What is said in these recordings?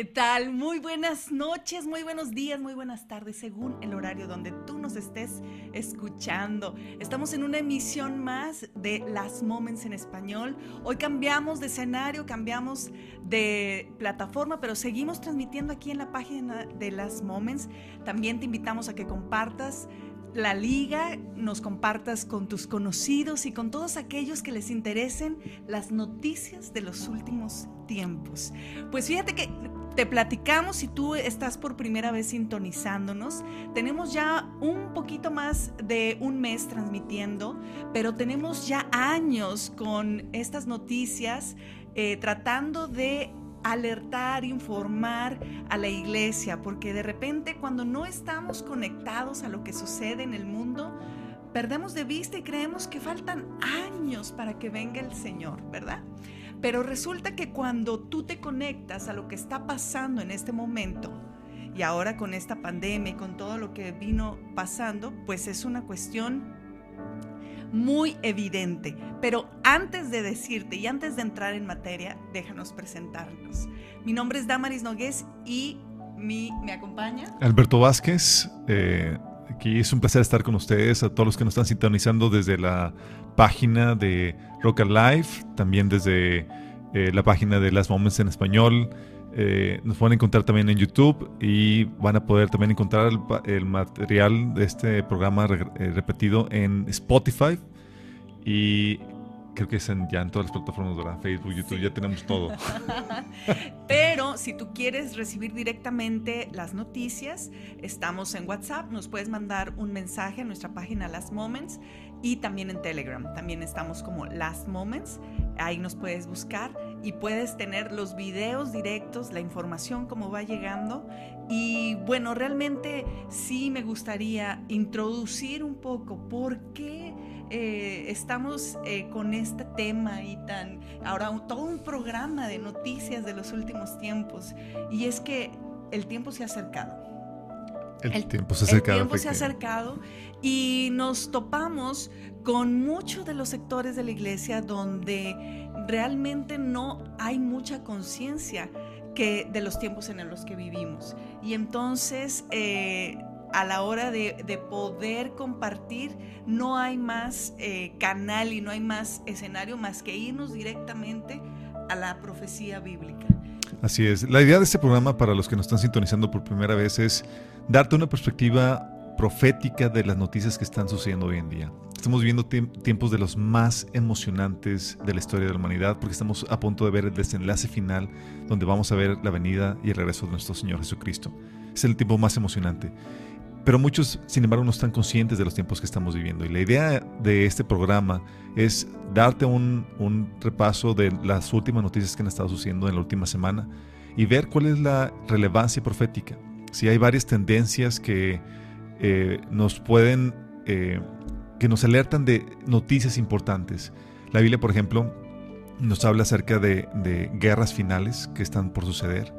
¿Qué tal? Muy buenas noches, muy buenos días, muy buenas tardes, según el horario donde tú nos estés escuchando. Estamos en una emisión más de Las Moments en español. Hoy cambiamos de escenario, cambiamos de plataforma, pero seguimos transmitiendo aquí en la página de Las Moments. También te invitamos a que compartas la liga, nos compartas con tus conocidos y con todos aquellos que les interesen las noticias de los últimos tiempos. Pues fíjate que te platicamos si tú estás por primera vez sintonizándonos. Tenemos ya un poquito más de un mes transmitiendo, pero tenemos ya años con estas noticias eh, tratando de alertar, informar a la iglesia, porque de repente cuando no estamos conectados a lo que sucede en el mundo, perdemos de vista y creemos que faltan años para que venga el Señor, ¿verdad? Pero resulta que cuando tú te conectas a lo que está pasando en este momento, y ahora con esta pandemia y con todo lo que vino pasando, pues es una cuestión muy evidente. Pero antes de decirte y antes de entrar en materia, déjanos presentarnos. Mi nombre es Damaris Nogués y mi, me acompaña. Alberto Vázquez. Eh, aquí es un placer estar con ustedes, a todos los que nos están sintonizando desde la página de Rock Live, también desde eh, la página de Las Moments en español. Eh, nos pueden encontrar también en YouTube y van a poder también encontrar el, material de este programa eh, repetido en Spotify y creo que es en, ya en todas las plataformas, ¿verdad? Facebook, YouTube, ya tenemos todo. Pero si tú quieres recibir directamente las noticias, estamos en WhatsApp, nos puedes mandar un mensaje a nuestra página Last Moments y también en Telegram. También estamos como Last Moments. Ahí nos puedes buscar y puedes tener los videos directos, la información como va llegando. Y bueno, realmente sí me gustaría introducir un poco por qué eh, estamos eh, con este tema y tan, ahora todo un programa de noticias de los últimos tiempos. Y es que el tiempo se ha acercado. El, tiempo se ha acercado. El tiempo se ha acercado y nos topamos con muchos de los sectores de la iglesia donde realmente no hay mucha conciencia que de los tiempos en los que vivimos. Y entonces, eh, a la hora de, poder compartir, no hay más eh, canal y no hay más escenario más que irnos directamente a la profecía bíblica. Así es. La idea de este programa, para los que nos están sintonizando por primera vez, es darte una perspectiva profética de las noticias que están sucediendo hoy en día. Estamos viviendo tiempos de los más emocionantes de la historia de la humanidad porque estamos a punto de ver el desenlace final donde vamos a ver la venida y el regreso de nuestro Señor Jesucristo. Es el tiempo más emocionante. Pero muchos, sin embargo, no están conscientes de los tiempos que estamos viviendo. Y la idea de este programa es darte un, un repaso de las últimas noticias que han estado sucediendo en la última semana y ver cuál es la relevancia profética. Si hay varias tendencias que eh, nos pueden, eh, que nos alertan de noticias importantes. La Biblia, por ejemplo, nos habla acerca de, guerras finales que están por suceder.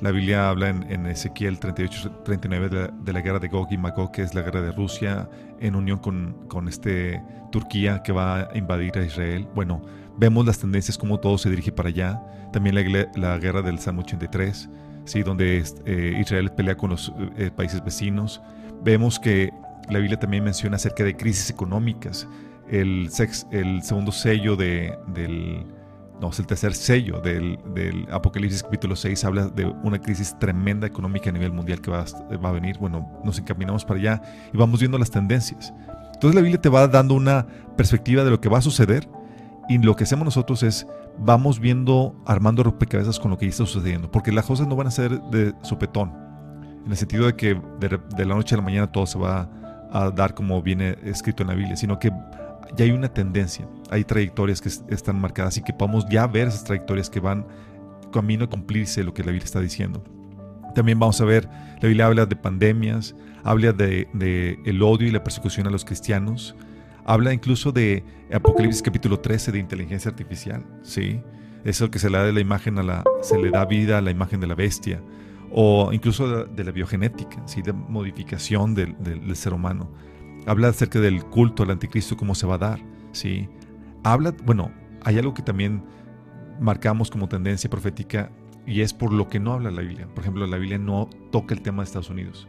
La Biblia habla en, Ezequiel 38-39 de, la guerra de Gog y Magog, que es la guerra de Rusia en unión con, con este Turquía que va a invadir a Israel. Bueno, vemos las tendencias, cómo todo se dirige para allá. También la, la guerra del Salmo 83, ¿sí? donde eh, Israel pelea con los países vecinos. Vemos que la Biblia también menciona acerca de crisis económicas. El, el segundo sello de, del, no, es el tercer sello del, del, Apocalipsis capítulo 6 habla de una crisis tremenda económica a nivel mundial que va, va, a venir. Bueno, nos encaminamos para allá y vamos viendo las tendencias. Entonces la Biblia te va dando una perspectiva de lo que va a suceder y lo que hacemos nosotros es vamos viendo, armando rompecabezas con lo que ya está sucediendo, porque las cosas no van a ser de sopetón en el sentido de que de, la noche a la mañana todo se va a dar como viene escrito en la Biblia, sino que ya hay una tendencia, hay trayectorias que están marcadas y que podemos ya ver esas trayectorias que van camino a cumplirse lo que la Biblia está diciendo. También vamos a ver, la Biblia habla de pandemias, habla de, de el odio y la persecución a los cristianos, habla incluso de Apocalipsis capítulo 13 de inteligencia artificial, ¿sí? Eso que se le da de la imagen a la, se le da vida a la imagen de la bestia, o incluso de, la biogenética, ¿sí? De modificación del, ser humano. Habla acerca del culto al anticristo, cómo se va a dar, ¿sí? Habla, bueno, hay algo que también marcamos como tendencia profética y es por lo que no habla la Biblia. Por ejemplo, la Biblia no toca el tema de Estados Unidos.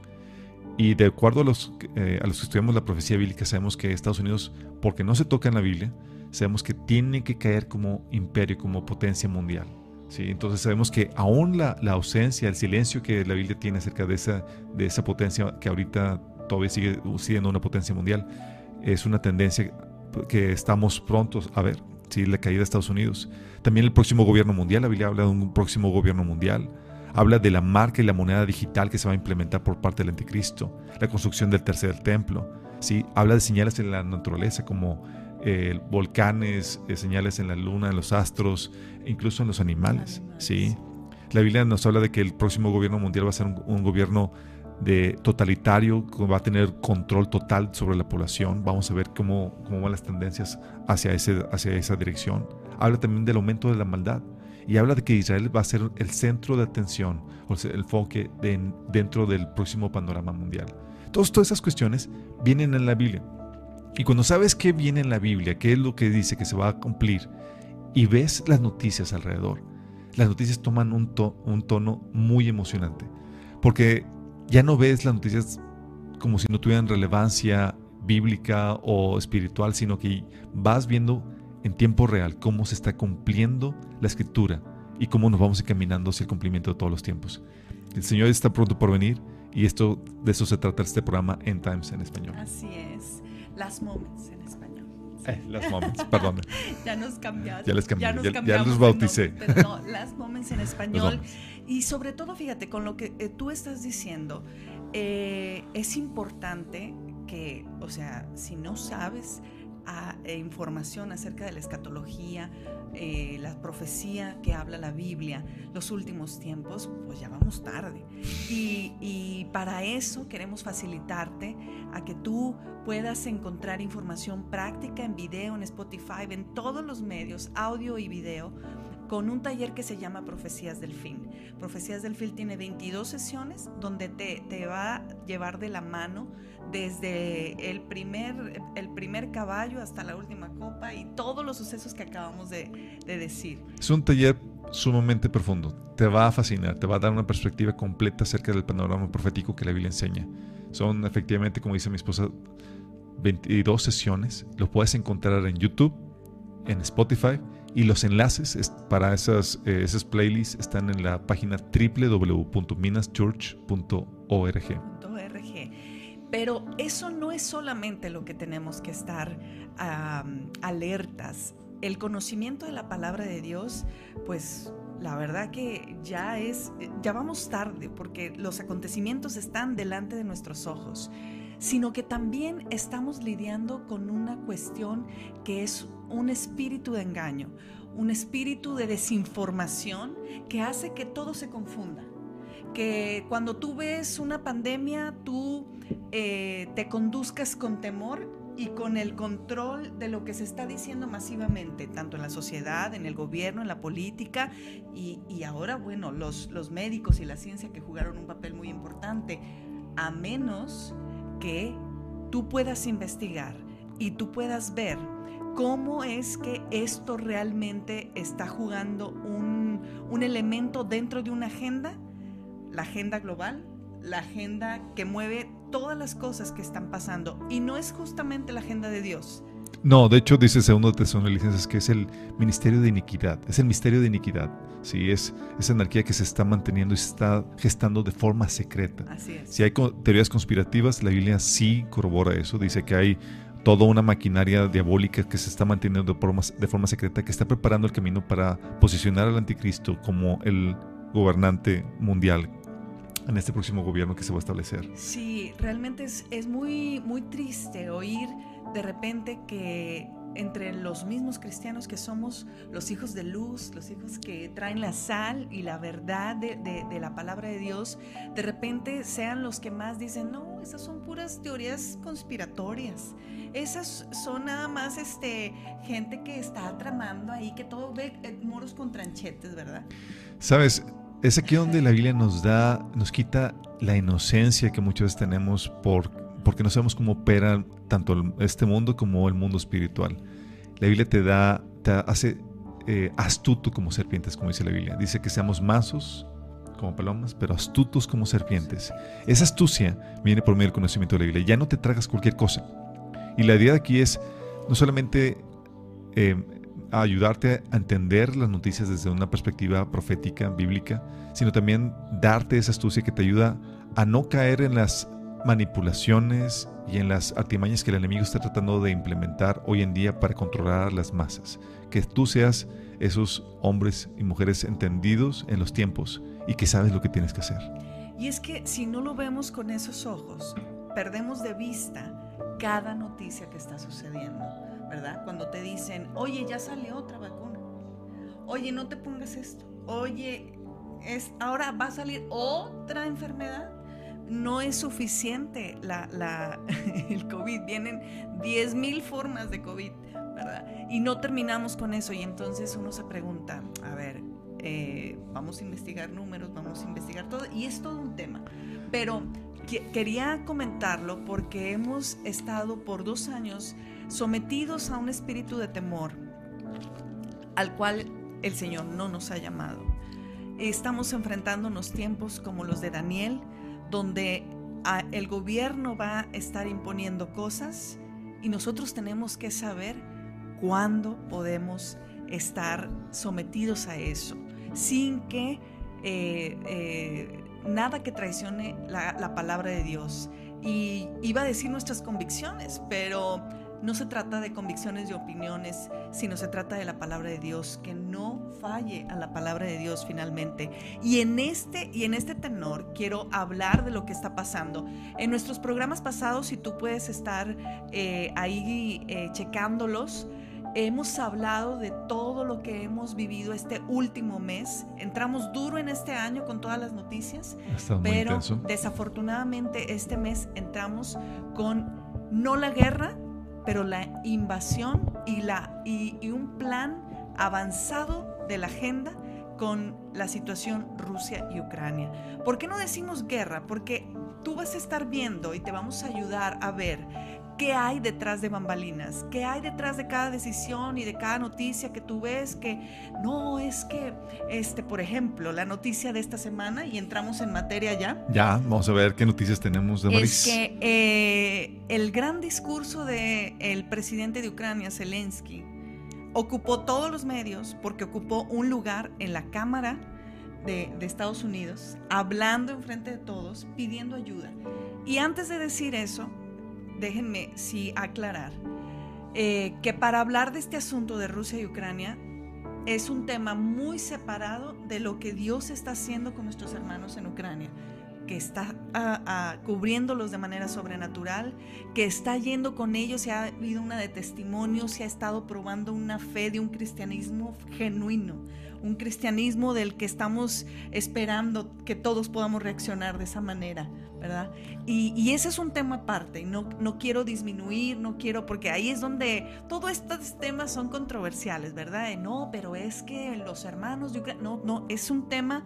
Y de acuerdo a los, eh, a los que estudiamos la profecía bíblica, sabemos que Estados Unidos, porque no se toca en la Biblia, sabemos que tiene que caer como imperio, como potencia mundial. ¿Sí? Entonces sabemos que aún la, la, ausencia, el silencio que la Biblia tiene acerca de esa, de esa potencia que ahorita todavía sigue siendo una potencia mundial, es una tendencia que estamos prontos a ver, ¿sí? la caída de Estados Unidos. También el próximo gobierno mundial, la Biblia habla de un próximo gobierno mundial habla de la marca y la moneda digital que se va a implementar por parte del anticristo, la construcción del tercer templo, ¿sí? habla de señales en la naturaleza como eh, volcanes, eh, señales en la luna, en los astros, incluso en los animales. ¿sí? La Biblia nos habla de que el próximo gobierno mundial va a ser un, gobierno de totalitario, que va a tener control total sobre la población. Vamos a ver cómo, cómo van las tendencias hacia, ese, hacia esa dirección. Habla también del aumento de la maldad y habla de que Israel va a ser el centro de atención, el enfoque dentro del próximo panorama mundial. Todas, todas esas cuestiones vienen en la Biblia. Y cuando sabes qué viene en la Biblia, qué es lo que dice que se va a cumplir, y ves las noticias alrededor, las noticias toman un, tono muy emocionante. Porque ya no ves las noticias como si no tuvieran relevancia bíblica o espiritual, sino que vas viendo en tiempo real cómo se está cumpliendo la escritura y cómo nos vamos encaminando hacia el cumplimiento de todos los tiempos. El Señor está pronto por venir y esto de eso se trata este programa en Times en español. Así es, las moments en español. Eh, las moments, perdón. ya nos cambiaste. Ya les cambié, ya, los bauticé. no, las moments en español. Y sobre todo, fíjate, con lo que eh, tú estás diciendo, eh, es importante que, o sea, si no sabes a, eh, información acerca de la escatología, eh, la profecía que habla la Biblia, los últimos tiempos, pues ya vamos tarde. Y, y, para eso queremos facilitarte a que tú puedas encontrar información práctica en video, en Spotify, en todos los medios, audio y video con un taller que se llama Profecías del Fin. Profecías del Fin tiene 22 sesiones donde te, te va a llevar de la mano desde el primer, el primer caballo hasta la última copa y todos los sucesos que acabamos de, de decir. Es un taller sumamente profundo. Te va a fascinar, te va a dar una perspectiva completa acerca del panorama profético que la Biblia enseña. Son efectivamente, como dice mi esposa, 22 sesiones. Lo puedes encontrar en YouTube, en Spotify y los enlaces para esas, eh, esas playlists están en la página www.minaschurch.org. Pero eso no es solamente lo que tenemos que estar alertas. El conocimiento de la palabra de Dios, pues la verdad que ya es, ya vamos tarde porque los acontecimientos están delante de nuestros ojos, sino que también estamos lidiando con una cuestión que es un espíritu de engaño, un espíritu de desinformación que hace que todo se confunda. Que cuando tú ves una pandemia, tú eh, te conduzcas con temor y con el control de lo que se está diciendo masivamente, tanto en la sociedad, en el gobierno, en la política y, ahora, bueno, los, los médicos y la ciencia que jugaron un papel muy importante, a menos que tú puedas investigar y tú puedas ver cómo es que esto realmente está jugando un, un elemento dentro de una agenda la agenda global, la agenda que mueve todas las cosas que están pasando y no es justamente la agenda de Dios. No, de hecho dice segundo Tesalonicenses que es el ministerio de iniquidad, es el misterio de iniquidad. Sí, es esa anarquía que se está manteniendo y se está gestando de forma secreta. Así es. Si hay teorías conspirativas, la Biblia sí corrobora eso. Dice que hay toda una maquinaria diabólica que se está manteniendo de forma, de forma secreta, que está preparando el camino para posicionar al anticristo como el gobernante mundial en este próximo gobierno que se va a establecer. Sí, realmente es, es muy, muy triste oír de repente que entre los mismos cristianos que somos los hijos de luz, los hijos que traen la sal y la verdad de, de, la palabra de Dios, de repente sean los que más dicen, no, esas son puras teorías conspiratorias. Esas son nada más este, gente que está tramando ahí, que todo ve eh, moros con tranchetes, ¿verdad? Sabes, es aquí donde la Biblia nos da, nos quita la inocencia que muchas veces tenemos por, porque no sabemos cómo opera tanto este mundo como el mundo espiritual. La Biblia te da, te hace eh, astuto como serpientes, como dice la Biblia. Dice que seamos mansos como palomas, pero astutos como serpientes. Esa astucia viene por medio del conocimiento de la Biblia. Ya no te tragas cualquier cosa. Y la idea de aquí es no solamente eh, ayudarte a entender las noticias desde una perspectiva profética, bíblica, sino también darte esa astucia que te ayuda a no caer en las manipulaciones y en las artimañas que el enemigo está tratando de implementar hoy en día para controlar las masas. Que tú seas esos hombres y mujeres entendidos en los tiempos y que sabes lo que tienes que hacer. Y es que si no lo vemos con esos ojos, perdemos de vista cada noticia que está sucediendo, ¿verdad? Cuando te dicen, oye, ya salió otra vacuna, oye, no te pongas esto, oye, es, ahora va a salir otra enfermedad no es suficiente la, el COVID, vienen 10 mil formas de COVID, ¿verdad? Y no terminamos con eso y entonces uno se pregunta, a ver, eh, vamos a investigar números, vamos a investigar todo, y es todo un tema. Pero quería comentarlo porque hemos estado por dos años sometidos a un espíritu de temor al cual el Señor no nos ha llamado. Estamos enfrentando unos tiempos como los de Daniel, donde el gobierno va a estar imponiendo cosas y nosotros tenemos que saber cuándo podemos estar sometidos a eso, sin que eh, eh, nada que traicione la, la palabra de Dios. Y iba a decir nuestras convicciones, pero no se trata de convicciones y opiniones, sino se trata de la palabra de Dios, que no falle a la palabra de Dios finalmente. Y en este, y en este tenor quiero hablar de lo que está pasando. En nuestros programas pasados, si tú puedes estar eh, ahí eh, checándolos, hemos hablado de todo lo que hemos vivido este último mes. Entramos duro en este año con todas las noticias, pero desafortunadamente este mes entramos con no la guerra, pero la invasión y, la, y, un plan avanzado de la agenda con la situación Rusia y Ucrania. ¿Por qué no decimos guerra? Porque tú vas a estar viendo y te vamos a ayudar a ver qué hay detrás de bambalinas, qué hay detrás de cada decisión y de cada noticia que tú ves que no es que este, por ejemplo, la noticia de esta semana y entramos en materia ya. Ya, vamos a ver qué noticias tenemos de Maris. Es que eh, el gran discurso del el presidente de Ucrania, Zelensky, ocupó todos los medios porque ocupó un lugar en la Cámara de, de Estados Unidos, hablando enfrente de todos, pidiendo ayuda. Y antes de decir eso, déjenme sí aclarar eh, que para hablar de este asunto de Rusia y Ucrania es un tema muy separado de lo que Dios está haciendo con nuestros hermanos en Ucrania que está cubriéndolos de manera sobrenatural, que está yendo con ellos y ha habido una de testimonios y ha estado probando una fe de un cristianismo genuino, un cristianismo del que estamos esperando que todos podamos reaccionar de esa manera. ¿verdad? Y, ese es un tema aparte, no, no quiero disminuir, no quiero, porque ahí es donde todos estos temas son controversiales, ¿verdad? no, pero es que los hermanos no, no, es un tema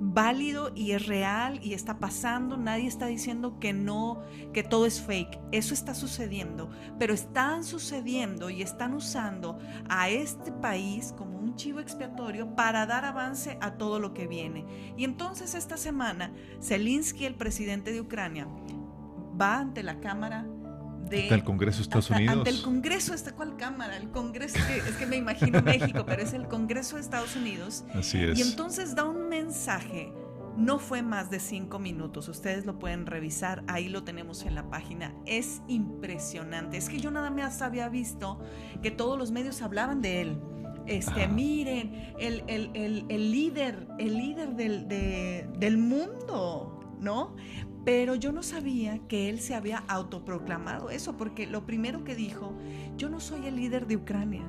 válido y es real y está pasando, nadie está diciendo que no, que todo es fake, eso está sucediendo, pero están sucediendo y están usando a este país como un chivo expiatorio para dar avance a todo lo que viene. Y entonces esta semana, Zelensky, el presidente de Ucrania, va ante la Cámara ante el Congreso de Estados Unidos. Ante el Congreso, ¿esta cuál Cámara? El Congreso, es que me imagino México, pero es el Congreso de Estados Unidos. Así es. Y entonces da un mensaje. No fue más de cinco minutos, ustedes lo pueden revisar, ahí lo tenemos en la página. Es impresionante. Es que yo nada más había visto que todos los medios hablaban de él. Este, miren, el, el, el, el, líder, el líder del, del mundo ¿no? Pero yo no sabía que él se había autoproclamado eso, porque lo primero que dijo, yo no soy el líder de Ucrania,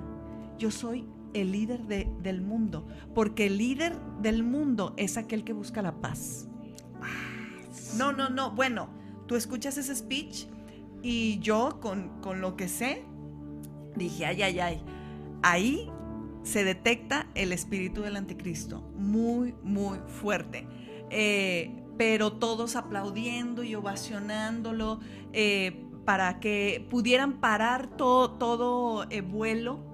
yo soy el líder del mundo, porque el líder del mundo es aquel que busca la paz. No, no, no, bueno, tú escuchas ese speech y yo con, con lo que sé, dije, ay, ay, ay, ahí se detecta el espíritu del anticristo, muy, muy fuerte. Eh, pero todos aplaudiendo y ovacionándolo eh, para que pudieran parar todo, todo eh, vuelo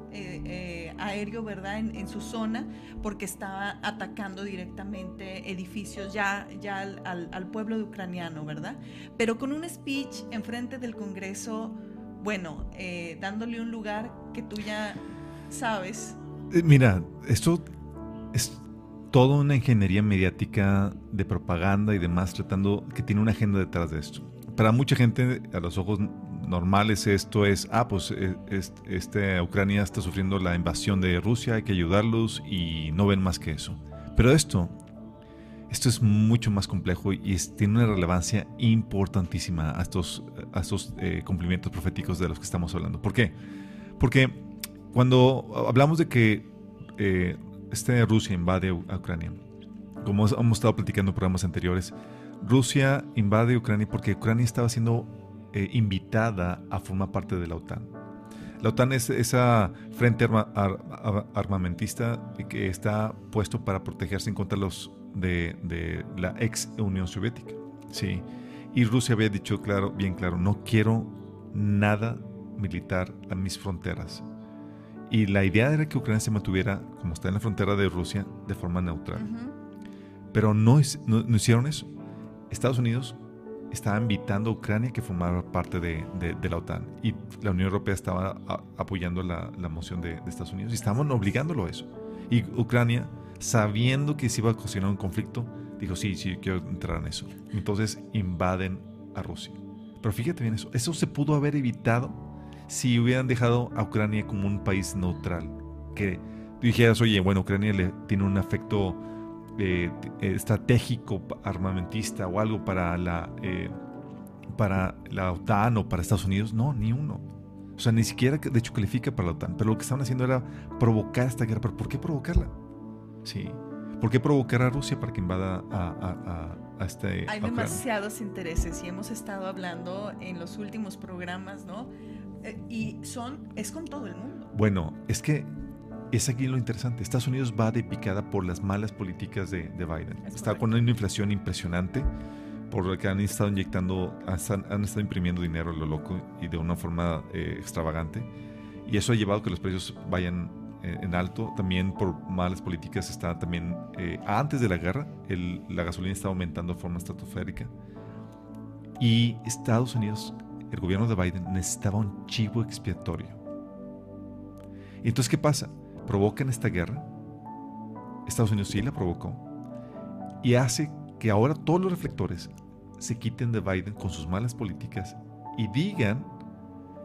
aéreo, ¿verdad? En, su zona, porque estaba atacando directamente edificios ya, ya al, pueblo ucraniano, ¿verdad? Pero con un speech enfrente del Congreso, bueno, dándole un lugar que tú ya sabes. Eh, mira, esto es toda una ingeniería mediática de propaganda y demás, tratando que tiene una agenda detrás de esto. Para mucha gente, a los ojos normales, esto es, ah, pues eh, este, Ucrania está sufriendo la invasión de Rusia, hay que ayudarlos y no ven más que eso. Pero esto, esto es mucho más complejo y tiene una relevancia importantísima a estos, a estos eh, cumplimientos proféticos de los que estamos hablando. ¿Por qué? Porque cuando hablamos de que eh, este Rusia invade a Ucrania, como hemos estado platicando en programas anteriores, Rusia invade Ucrania porque Ucrania estaba siendo eh, invitada a formar parte de la OTAN. La OTAN es esa frente armamentista que está puesto para protegerse en contra los de, la ex Unión Soviética. Sí. Y Rusia había dicho claro, bien claro, no quiero nada militar a mis fronteras. Y la idea era que Ucrania se mantuviera, como está en la frontera de Rusia, de forma neutral. Pero no, no, hicieron eso. Estados Unidos estaba invitando a Ucrania que formara parte de, la OTAN. Y la Unión Europea estaba apoyando la, moción de, Estados Unidos y estaban obligándolo a eso. Y Ucrania, sabiendo que se iba a ocasionar un conflicto, dijo, sí, sí, quiero entrar en eso. Entonces invaden a Rusia. Pero fíjate bien eso, eso se pudo haber evitado si hubieran dejado a Ucrania como un país neutral, que dijeras, oye, bueno, Ucrania le tiene un afecto eh, estratégico, armamentista o algo para la, eh, para la OTAN o para Estados Unidos, no, ni uno. O sea, ni siquiera, de hecho, califica para la OTAN. Pero lo que estaban haciendo era provocar esta guerra. ¿Pero por qué provocarla? Sí. ¿Por qué provocar a Rusia para que invada a, a, este... Hay demasiados intereses y hemos estado hablando en los últimos programas, ¿no? Eh, y son, es con todo el mundo. Bueno, es que es aquí lo interesante. Estados Unidos va de picada por las malas políticas de, Biden. Está con una inflación impresionante, por lo que han estado inyectando, han, estado imprimiendo dinero a lo loco y de una forma eh, extravagante. Y eso ha llevado a que los precios vayan eh, en alto. También por malas políticas está también, antes de la guerra, la gasolina está aumentando de forma estratosférica. Y Estados Unidos el gobierno de Biden necesitaba un chivo expiatorio. ¿Y entonces qué pasa? Provocan esta guerra. Estados Unidos sí la provocó. Y hace que ahora todos los reflectores se quiten de Biden con sus malas políticas y digan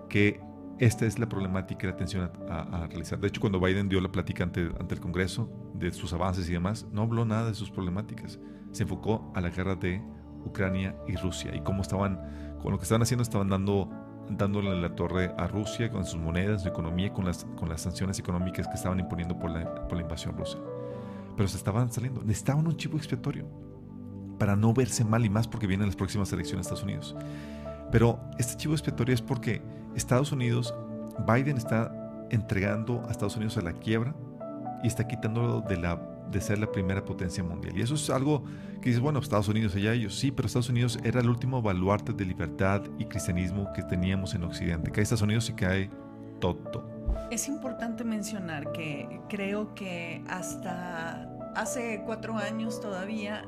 que esta es la problemática y la atención a, realizar. De hecho, cuando Biden dio la plática ante, ante el Congreso de sus avances y demás, no habló nada de sus problemáticas. Se enfocó a la guerra de Ucrania y Rusia y cómo estaban con lo que estaban haciendo estaban dando dándole la torre a Rusia con sus monedas, su economía, con las, con las sanciones económicas que estaban imponiendo por la, por la invasión rusa. Pero se estaban saliendo. Necesitaban un chivo expiatorio para no verse mal y más porque vienen las próximas elecciones de Estados Unidos. Pero este chivo expiatorio es porque Estados Unidos, Biden está entregando a Estados Unidos a la quiebra y está quitándolo de la de ser la primera potencia mundial. Y eso es algo que dices, bueno, Estados Unidos, allá ellos, sí, pero Estados Unidos era el último baluarte de libertad y cristianismo que teníamos en Occidente. Cae Estados Unidos y cae todo. Es importante mencionar que creo que hasta hace cuatro años todavía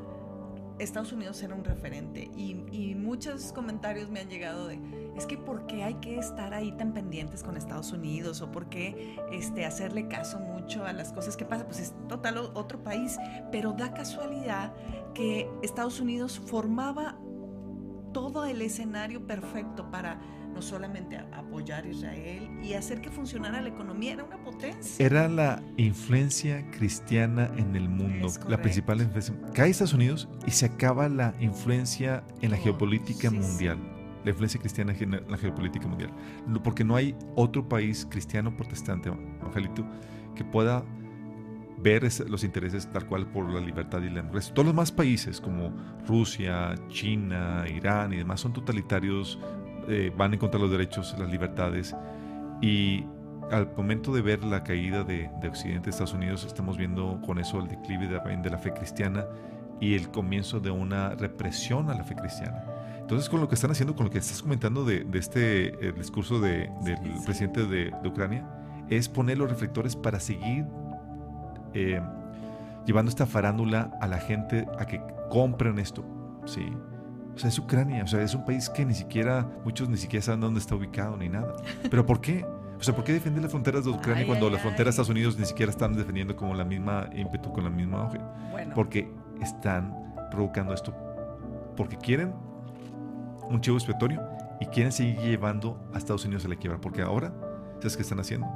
Estados Unidos era un referente y, muchos comentarios me han llegado de es que ¿por qué hay que estar ahí tan pendientes con Estados Unidos? ¿O por qué este, hacerle caso mucho a las cosas que pasan? Pues es total otro país, pero da casualidad que Estados Unidos formaba todo el escenario perfecto para no solamente apoyar a Israel y hacer que funcionara la economía, era una potencia. Era la influencia cristiana en el mundo, la principal influencia. Cae Estados Unidos y se acaba la influencia en la oh, geopolítica mundial. La influencia cristiana en la geopolítica mundial. Porque no hay otro país cristiano protestante, Angelito, que pueda ver los intereses tal cual por la libertad y la democracia. Todos los demás países como Rusia, China, Irán y demás son totalitarios, eh, van en contra de los derechos, las libertades y al momento de ver la caída de, Occidente, Estados Unidos, estamos viendo con eso el declive de, la fe cristiana y el comienzo de una represión a la fe cristiana. Entonces, con lo que están haciendo, con lo que estás comentando de, este discurso del presidente de, Ucrania, es poner los reflectores para seguir eh, llevando esta farándula a la gente a que compren esto. Sí. O sea, es Ucrania, o sea, es un país que ni siquiera, muchos ni siquiera saben dónde está ubicado ni nada. ¿Pero por qué? O sea, ¿por qué defender las fronteras de Ucrania cuando las fronteras de Estados Unidos ni siquiera están defendiendo como la misma ímpetu, con la misma auge? Porque están provocando esto. Porque quieren un chivo expiatorio y quieren seguir llevando a Estados Unidos a la quiebra. Porque ahora, ¿sabes qué están haciendo?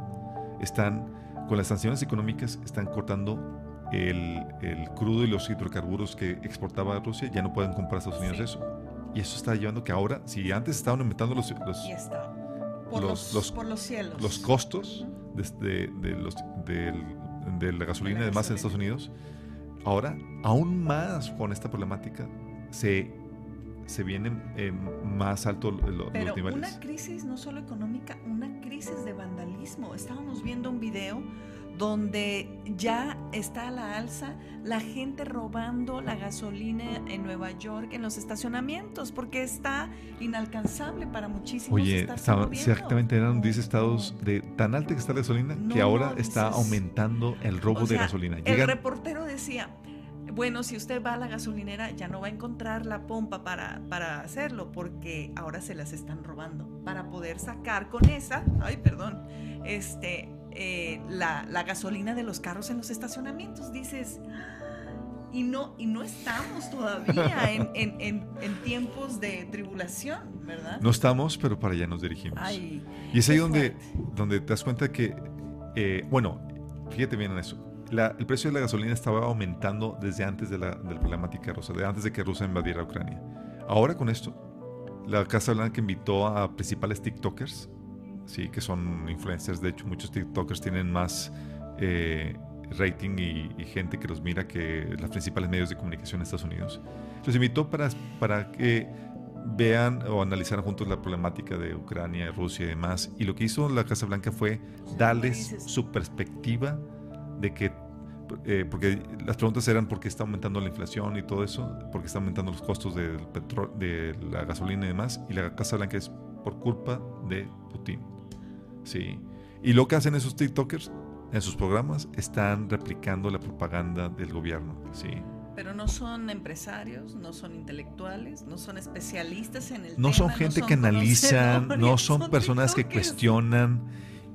Están con las sanciones económicas están cortando el, crudo y los hidrocarburos que exportaba a Rusia, ya no pueden comprar a Estados Unidos eso. Y eso está llevando que ahora, si antes estaban aumentando los, los, por los, por los, cielos. los costos de, de, los, de, la gasolina y demás en Estados Unidos, ahora, aún más con esta problemática, se se vienen eh, más altos los Pero niveles. Una crisis no solo económica, una crisis de vandalismo. Estábamos viendo un video donde ya está a la alza la gente robando la gasolina en Nueva York en los estacionamientos porque está inalcanzable para muchísimos. Oye, exactamente eran 10 estados de tan alta que está la gasolina que ahora está aumentando el robo de gasolina. El reportero decía, bueno, si usted va a la gasolinera ya no va a encontrar la pompa para, para hacerlo porque ahora se las están robando para poder sacar con esa, ay, perdón, este, eh, la, gasolina de los carros en los estacionamientos. Dices, y no, y no estamos todavía en, tiempos de tribulación, ¿verdad? No estamos, pero para allá nos dirigimos. y es ahí donde, donde te das cuenta que, eh, bueno, fíjate bien en eso el precio de la gasolina estaba aumentando desde antes de la, problemática rusa, de antes de que Rusia invadiera Ucrania. Ahora con esto, la Casa Blanca invitó a principales TikTokers, sí, que son influencers. De hecho, muchos TikTokers tienen más eh, rating y, gente que los mira que los principales medios de comunicación en Estados Unidos. Los invitó para, para que vean o analizaran juntos la problemática de Ucrania, Rusia y demás. Y lo que hizo la Casa Blanca fue darles su perspectiva de que, eh, porque las preguntas eran por qué está aumentando la inflación y todo eso, por qué está aumentando los costos del petróleo, de la gasolina y demás, y la Casa Blanca es por culpa de Putin. Sí. Y lo que hacen esos TikTokers en sus programas están replicando la propaganda del gobierno. Sí. Pero no son empresarios, no son intelectuales, no son especialistas en el no tema. Son gente que analizan, no son, personas que cuestionan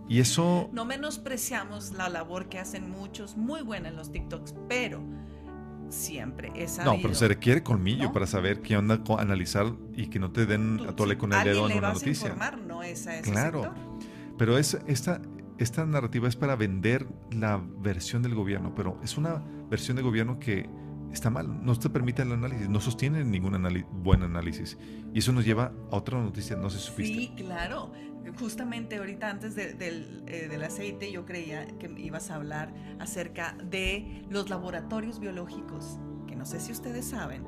y eso... No menospreciamos la labor que hacen muchos, muy buena en los TikToks, pero siempre es No, pero se requiere colmillo para saber qué onda, analizar y que no te den a tole con el dedo en una noticia. informar, no es a ese claro, pero es, esta, esta narrativa es para vender la versión del gobierno, pero es una versión de gobierno que está mal, no te permite el análisis, no sostiene ningún buen análisis. Y eso nos lleva a otra noticia, no sé si supiste. Sí, claro justamente ahorita antes eh, del, aceite yo creía que ibas a hablar acerca de los laboratorios biológicos, que no sé si ustedes saben,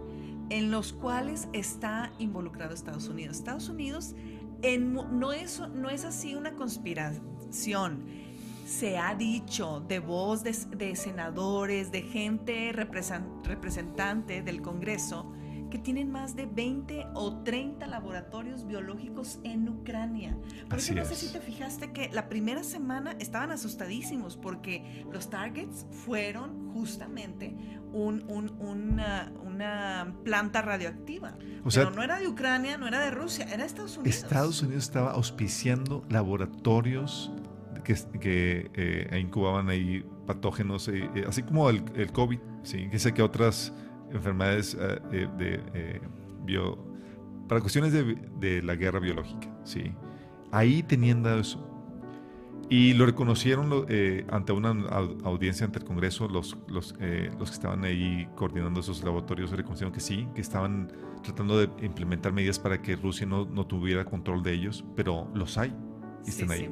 en los cuales está involucrado Estados Unidos. Estados Unidos no, es, no es así una conspiración. Se ha dicho de voz de, de senadores, de gente representante del Congreso, que tienen más de 20 o 30 laboratorios biológicos en Ucrania. Por eso no sé si te fijaste que la primera semana estaban asustadísimos porque los targets fueron justamente una, planta radioactiva. O sea, Pero no era de Ucrania, no era de Rusia, era de Estados Unidos. Estados Unidos estaba auspiciando laboratorios que, que eh, incubaban ahí patógenos, eh, eh, así como el, el COVID, ¿sí? que sé que otras enfermedades eh, de, eh, bio, para cuestiones de, de, la guerra biológica, ¿sí? ahí tenían dado eso. Y lo reconocieron eh, ante una audiencia ante el Congreso, los, los, eh, los que estaban ahí coordinando esos laboratorios reconocieron que sí, que estaban tratando de implementar medidas para que Rusia no, no tuviera control de ellos, pero los hay y están ahí.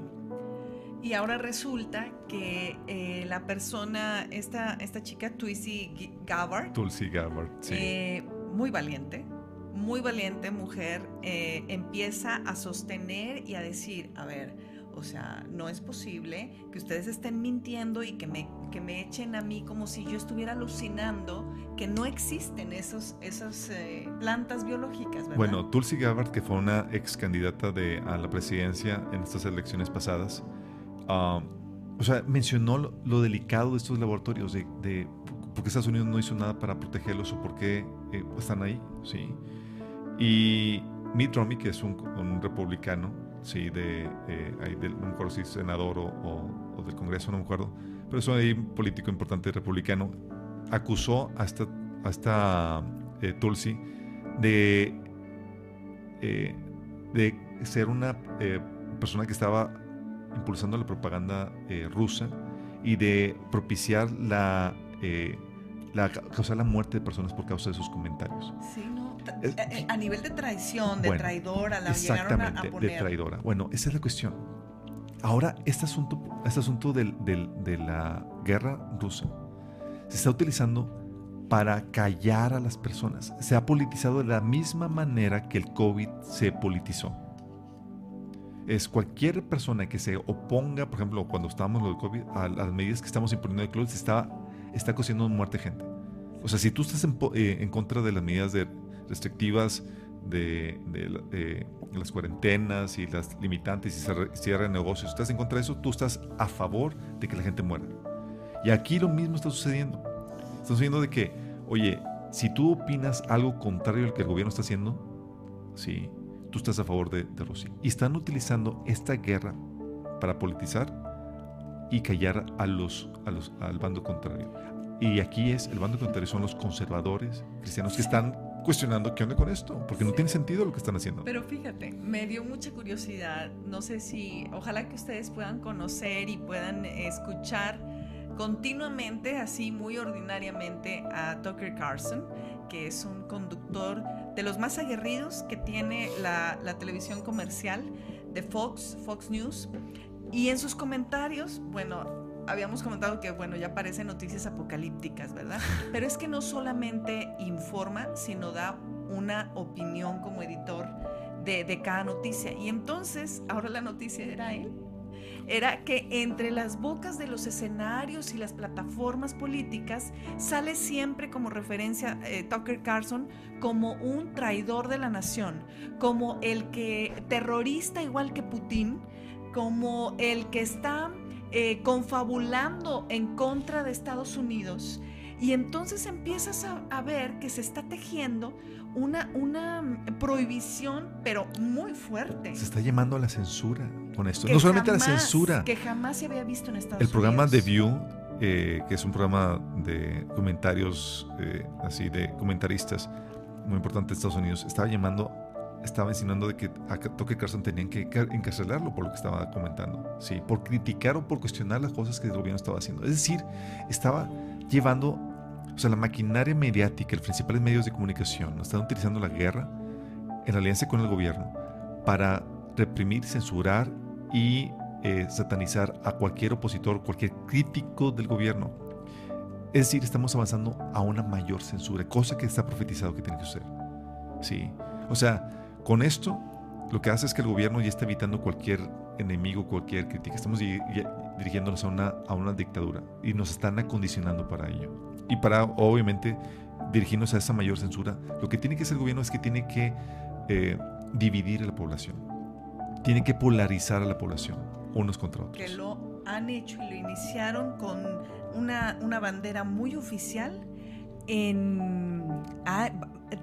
Y ahora resulta que eh, la persona, esta, esta chica, Tulsi Gabbard, Tulsi Gabbard, sí. muy valiente, muy valiente mujer, empieza a sostener y a decir, a ver, o sea, no es posible que ustedes estén mintiendo y que me, que me echen a mí como si yo estuviera alucinando que no existen esos, esas eh, plantas biológicas. ¿verdad? Bueno, Tulsi Gabbard, que fue una ex candidata de, a la presidencia en estas elecciones pasadas, ah, o sea, mencionó lo, delicado de estos laboratorios, de, de, por qué Estados Unidos no hizo nada para protegerlos o por qué eh, están ahí, ¿sí? Y Mitt Romney, que es un, republicano, sí, de, eh, no me acuerdo si senador o, del Congreso, no me acuerdo, pero es un político importante republicano, acusó a esta, a esta eh, Tulsi de, eh, de ser una persona que estaba impulsando la propaganda rusa y de propiciar la, la, causar la muerte de personas por causa de sus comentarios. Sí, no eh, eh, a nivel de traición, de traidora, la exactamente, de traidora. Bueno, esa es la cuestión. Ahora, este asunto, este asunto del, de la guerra rusa se está utilizando para callar a las personas. Se ha politizado de la misma manera que el COVID se politizó. Es cualquier persona que se oponga, por ejemplo, cuando estábamos lo del COVID, a las medidas que estamos imponiendo COVID, se está, está cosiendo muerte gente. O sea, si tú estás en, eh, contra de las medidas de restrictivas de, las cuarentenas y las limitantes y se cierra negocios, estás en contra de eso, tú estás a favor de que la gente muera. Y aquí lo mismo está sucediendo. Está sucediendo de que, oye, si tú opinas algo contrario al que el gobierno está haciendo, sí, tú estás a favor de, Rusia. Y están utilizando esta guerra para politizar y callar a los, a los, al bando contrario. Y aquí es, el bando contrario son los conservadores cristianos que están cuestionando qué onda con esto, porque no tiene sentido lo que están haciendo. Pero fíjate, me dio mucha curiosidad, no sé si, ojalá que ustedes puedan conocer y puedan escuchar continuamente, así muy ordinariamente, a Tucker Carlson, que es un conductor de los más aguerridos que tiene la, la televisión comercial de Fox, Fox News. Y en sus comentarios, bueno, habíamos comentado que, bueno, ya aparecen noticias apocalípticas, ¿verdad? Pero es que no solamente informa, sino da una opinión como editor de, de cada noticia. Y entonces, ahora la noticia era él. Era que entre las bocas de los escenarios y las plataformas políticas sale siempre como referencia eh, Tucker Carlson como un traidor de la nación, como el que terrorista igual que Putin, como el que está eh, confabulando en contra de Estados Unidos. Y entonces empiezas a, ver que se está tejiendo una, una prohibición, pero muy fuerte. Se está llamando a la censura con esto. no solamente a la censura. Que jamás se había visto en Estados Unidos. El programa The View, eh, que es un programa de comentarios, eh, así de comentaristas muy importante de Estados Unidos, estaba llamando estaba insinuando de que a Toque Carson tenían que encarcelarlo por lo que estaba comentando, sí, por criticar o por cuestionar las cosas que el gobierno estaba haciendo. Es decir, estaba llevando, o sea, la maquinaria mediática, los principales medios de comunicación, estaban utilizando la guerra en alianza con el gobierno para reprimir, censurar y eh, satanizar a cualquier opositor, cualquier crítico del gobierno. Es decir, estamos avanzando a una mayor censura, cosa que está profetizado que tiene que suceder. Sí. O sea, con esto, lo que hace es que el gobierno ya está evitando cualquier enemigo, cualquier crítica. Estamos dirigiéndonos a una, a una dictadura y nos están acondicionando para ello. Y para, obviamente, dirigirnos a esa mayor censura, lo que tiene que hacer el gobierno es que tiene que eh, dividir a la población. Tiene que polarizar a la población, unos contra otros. Que lo han hecho y lo iniciaron con una, una bandera muy oficial. Ah,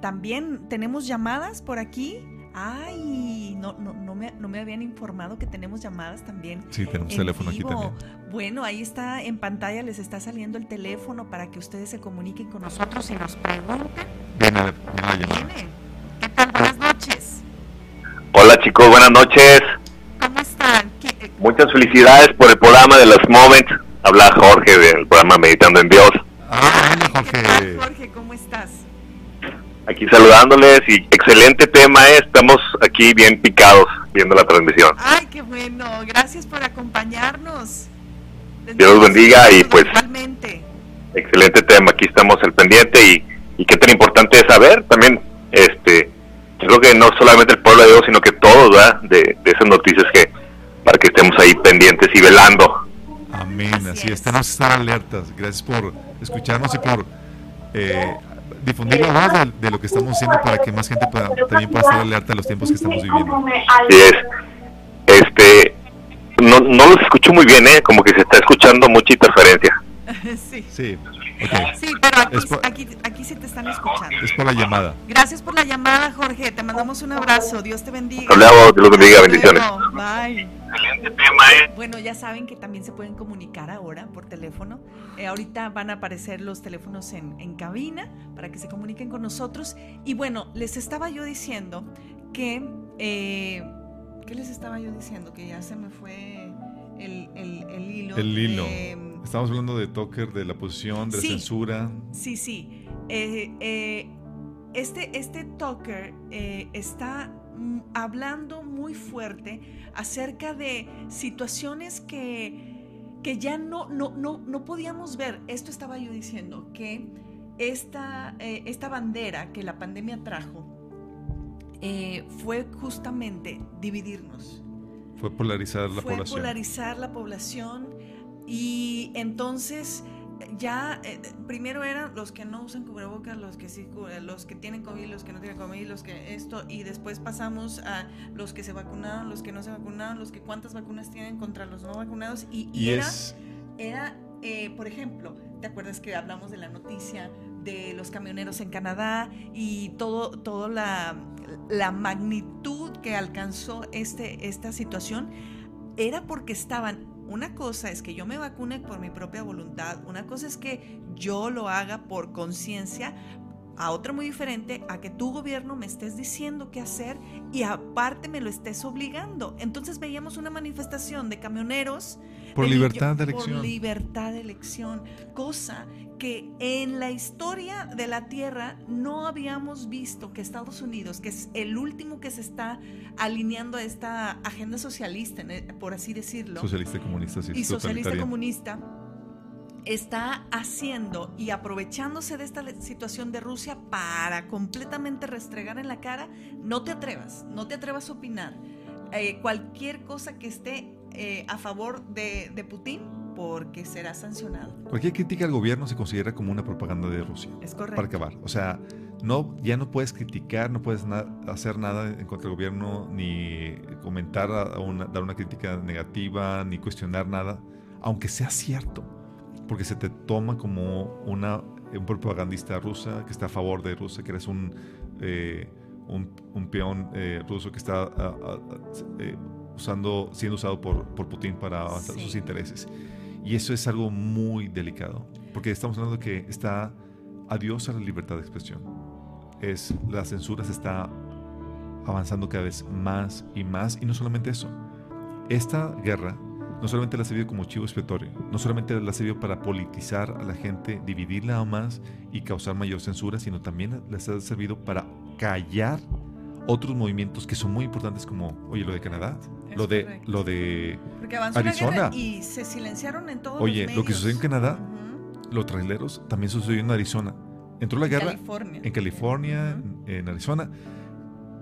también tenemos llamadas por aquí. Ay, no, no, no, me, no me habían informado que tenemos llamadas también. Sí, tenemos teléfono aquí también. Bueno, ahí está en pantalla, les está saliendo el teléfono para que ustedes se comuniquen con nosotros y nos pregunten. Viene, viene ¿Qué tal? Buenas noches. Hola chicos, buenas noches. muchas felicidades por el programa de los Moments. Habla Jorge del programa Meditando en Dios. Ah, hola, ¿Qué tal, Jorge. Jorge? ¿Cómo estás? Aquí saludándoles y excelente tema, ¿eh? estamos aquí bien picados viendo la transmisión. Ay, qué bueno. Gracias por acompañarnos. Dios los bendiga y, pues, Igualmente. Excelente tema, aquí estamos al pendiente y, y qué tan importante es saber también, este, yo creo que no solamente el pueblo de Dios, sino que todos, ¿verdad? De, de esas noticias que, para que estemos ahí pendientes y velando. Amén, Así así, es. es. Tenemos que estar alertas. Gracias por escucharnos y por eh, difundir la voz de, de lo que estamos haciendo para que más gente pueda, también pueda estar alerta a los tiempos que estamos viviendo. Así es. Este, no, no los escucho muy bien, ¿eh? Como que se está escuchando mucha interferencia. sí. Sí, pero aquí, por- aquí, aquí sí te están escuchando. Es por la llamada. Gracias por la llamada, Jorge. Te mandamos un abrazo. Dios te bendiga. Hablamos, Dios los bendiga, bendiciones. Bye. Excelente tema, ¿eh? Bueno, ya saben que también se pueden comunicar ahora por teléfono. Eh, ahorita van a aparecer los teléfonos en, en cabina para que se comuniquen con nosotros. Y bueno, les estaba yo diciendo que... eh, ¿Qué les estaba yo diciendo? Que ya se me fue el, el- el hilo. El hilo. Eh, Estamos hablando de Tucker, de la posición, de la censura. Sí, sí. Eh, eh, este, este Tucker eh, está mm, hablando muy fuerte acerca de situaciones que, que ya no, no, no, no podíamos ver. Esto estaba yo diciendo, que esta, esta bandera que la pandemia trajo fue justamente dividirnos Fue polarizar la fue población. polarizar la población y entonces ya eh, primero eran los que no usan cubrebocas, los que sí, cu- los que tienen COVID, los que no tienen COVID, los que esto y después pasamos a los que se vacunaron, los que no se vacunaron, los que cuántas vacunas tienen contra los no vacunados y, y y era es era, eh, por ejemplo, ¿te acuerdas que hablamos de la noticia de los camioneros en Canadá y todo, todo la, la magnitud que alcanzó este, esta situación? Era porque estaban, una cosa es que yo me vacune por mi propia voluntad, una cosa es que yo lo haga por conciencia, a otra muy diferente, a que tu gobierno me estés diciendo qué hacer y aparte me lo estés obligando. Entonces veíamos una manifestación de camioneros por de libertad de por elección. libertad de elección, cosa que en la historia de la Tierra no habíamos visto que Estados Unidos, que es el último que se está alineando a esta agenda socialista, eh, por así decirlo, Socialista y comunista, sí, y socialista comunista, está haciendo y aprovechándose de esta situación de Rusia para completamente restregar en la cara, no te atrevas, no te atrevas a opinar. Eh, cualquier cosa que esté eh, a favor de, de Putin, porque será sancionado. Cualquier crítica al gobierno se considera como una propaganda de Rusia. Es correcto. Para acabar. O sea, no, ya no puedes criticar, no puedes na- hacer nada en contra del gobierno, ni comentar, a- a una- dar una crítica negativa, ni cuestionar nada, aunque sea cierto, porque se te toma como una, un propagandista rusa que está a favor de Rusia, que eres un, eh, un, un peón eh, ruso que está a- a- a- eh, usando, siendo usado por, por Putin para avanzar Sí. sus intereses. Y eso es algo muy delicado, porque estamos hablando que está adiós a la libertad de expresión. Es, la censura se está avanzando cada vez más y más, y no solamente eso. Esta guerra no solamente la ha servido como chivo expiatorio, no solamente la ha servido para politizar a la gente, dividirla aún más y causar mayor censura, sino también les ha servido para callar otros movimientos que son muy importantes como, oye, lo de Canadá, Es lo de, correcto. lo de Porque avanzó Arizona. y se silenciaron en todos Oye, los lo que medios. sucedió en Canadá, los traileros, también sucedió en Arizona. Entró la guerra California. en California, en Arizona.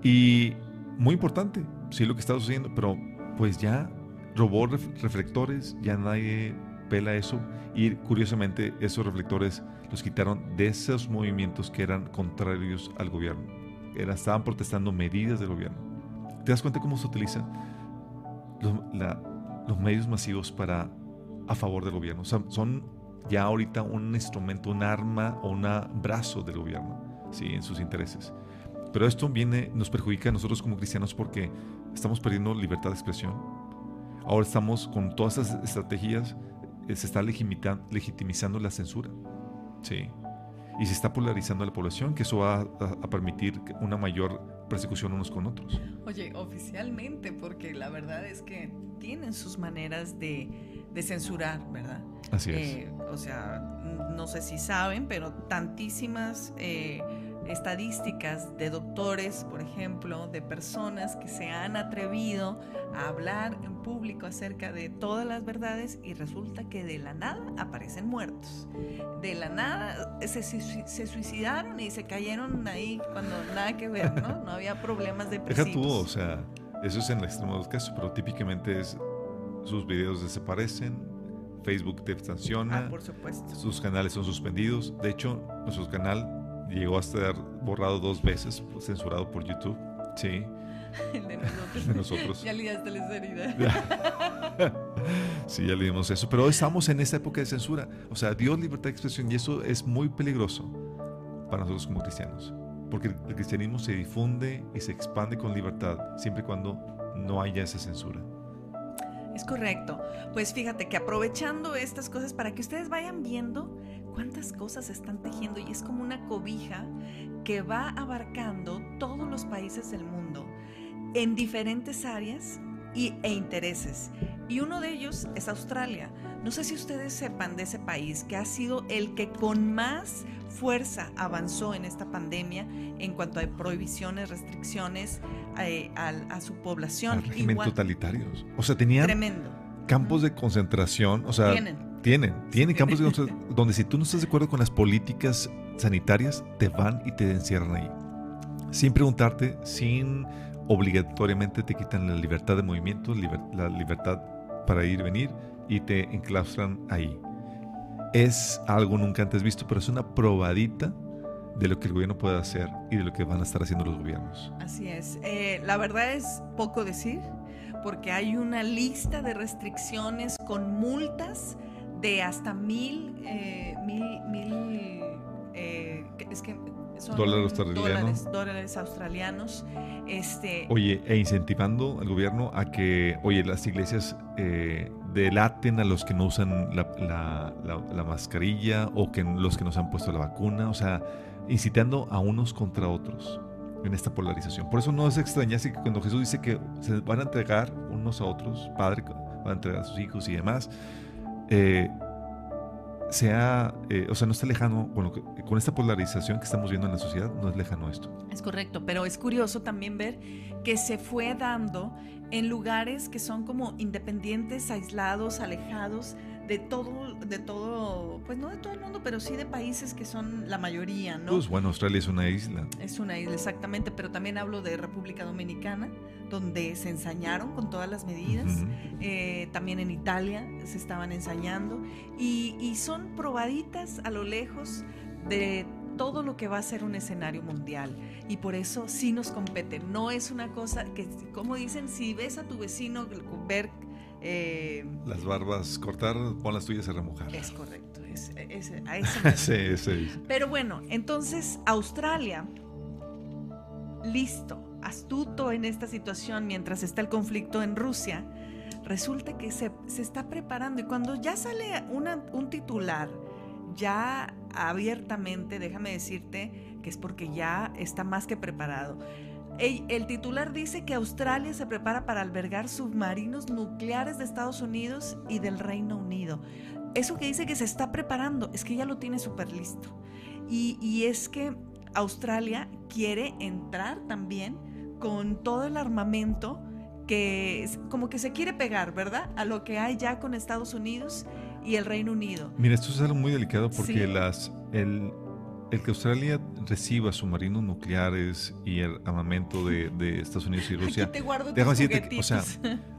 Y muy importante, sí, lo que está sucediendo, pero pues ya robó ref- reflectores, ya nadie pela eso. Y curiosamente, esos reflectores los quitaron de esos movimientos que eran contrarios al gobierno. Era, estaban protestando medidas del gobierno. ¿Te das cuenta cómo se utilizan los, la- los medios masivos para a favor del gobierno? O sea, son ya ahorita un instrumento, un arma o un brazo del gobierno, ¿sí? en sus intereses. Pero esto viene, nos perjudica a nosotros como cristianos porque estamos perdiendo libertad de expresión. Ahora estamos con todas esas estrategias, eh, se está legitimizando la censura. Sí. Y se está polarizando a la población, que eso va a, a permitir una mayor persecución unos con otros. Oye, oficialmente, porque la verdad es que tienen sus maneras de, de censurar, ¿verdad? Así es. Eh, o sea, no sé si saben, pero tantísimas eh, estadísticas de doctores, por ejemplo, de personas que se han atrevido a hablar en público acerca de todas las verdades y resulta que de la nada aparecen muertos. De la nada se, se- suicidaron y se cayeron ahí cuando nada que ver, ¿no? No había problemas Deja depresivos. tú, o sea, eso es en el extremo de los casos, pero típicamente es sus videos desaparecen, Facebook te sanciona, Ah, por supuesto. sus canales son suspendidos. De hecho, nuestro canal llegó a estar borrado dos veces, censurado por YouTube. Sí, El de nosotros. de nosotros. Ya ligaste la herida. Sí, ya leímos eso. Pero hoy estamos en esta época de censura. O sea, Dios libertad de expresión y eso es muy peligroso para nosotros como cristianos. Porque el cristianismo se difunde y se expande con libertad siempre y cuando no haya esa censura. Es correcto. Pues fíjate que aprovechando estas cosas para que ustedes vayan viendo cuántas cosas están tejiendo y es como una cobija que va abarcando todos los países del mundo en diferentes áreas y, e intereses. Y uno de ellos es Australia. No sé si ustedes sepan de ese país que ha sido el que con más fuerza avanzó en esta pandemia en cuanto a prohibiciones, restricciones eh, al- a, su población. Al régimen Igual- totalitarios. O sea, tenían Tremendo. campos de concentración. O sea, Tienen. Tienen, tienen campos donde si tú no estás de acuerdo con las políticas sanitarias, te van y te encierran ahí. Sin preguntarte, sin obligatoriamente te quitan la libertad de movimiento, liber- la libertad para ir y venir y te enclaustran ahí. Es algo nunca antes visto, pero es una probadita de lo que el gobierno puede hacer y de lo que van a estar haciendo los gobiernos. Así es. Eh, la verdad es poco decir, porque hay una lista de restricciones con multas de hasta mil, eh, mil, mil, eh, es que son Dólares australianos. dólares, dólares australianos. Este, Oye, e incentivando al gobierno a que, oye, las iglesias eh, delaten a los que no usan la, la- la- la mascarilla o que los que no se han puesto la vacuna, o sea, incitando a unos contra otros en esta polarización. Por eso no es extrañarse que cuando Jesús dice que se van a entregar unos a otros, padre va a entregar a sus hijos y demás, eh, sea, eh, o sea, no está lejano con, con esta polarización que estamos viendo en la sociedad, no es lejano esto. Es correcto, pero es curioso también ver que se fue dando en lugares que son como independientes, aislados, alejados de todo, de todo, pues no de todo el mundo, pero sí de países que son la mayoría, ¿no? Pues bueno, Australia es una isla. Es una isla, exactamente, pero también hablo de República Dominicana, donde se ensañaron con todas las medidas. Eh, también en Italia se estaban ensayando y, y son probaditas a lo lejos de todo lo que va a ser un escenario mundial y por eso sí nos compete. No es una cosa que, como dicen, si ves a tu vecino ver, eh, Las barbas cortar, pon las tuyas a remojar. es correcto, es, es- a eso Sí, sí. pero bueno, entonces Australia, listo, astuto en esta situación mientras está el conflicto en Rusia, resulta que se, se está preparando y cuando ya sale una- un titular, ya abiertamente, déjame decirte que es porque ya está más que preparado. El, el titular dice que Australia se prepara para albergar submarinos nucleares de Estados Unidos y del Reino Unido. Eso que dice que se está preparando es que ya lo tiene súper listo. Y, y es que Australia quiere entrar también con todo el armamento que es- como que se quiere pegar, ¿verdad? A lo que hay ya con Estados Unidos y el Reino Unido. Mira, esto es algo muy delicado porque Sí. las, el, el que Australia reciba submarinos nucleares y el armamento de, de Estados Unidos y Rusia, Aquí te guardo tus decirte o sea.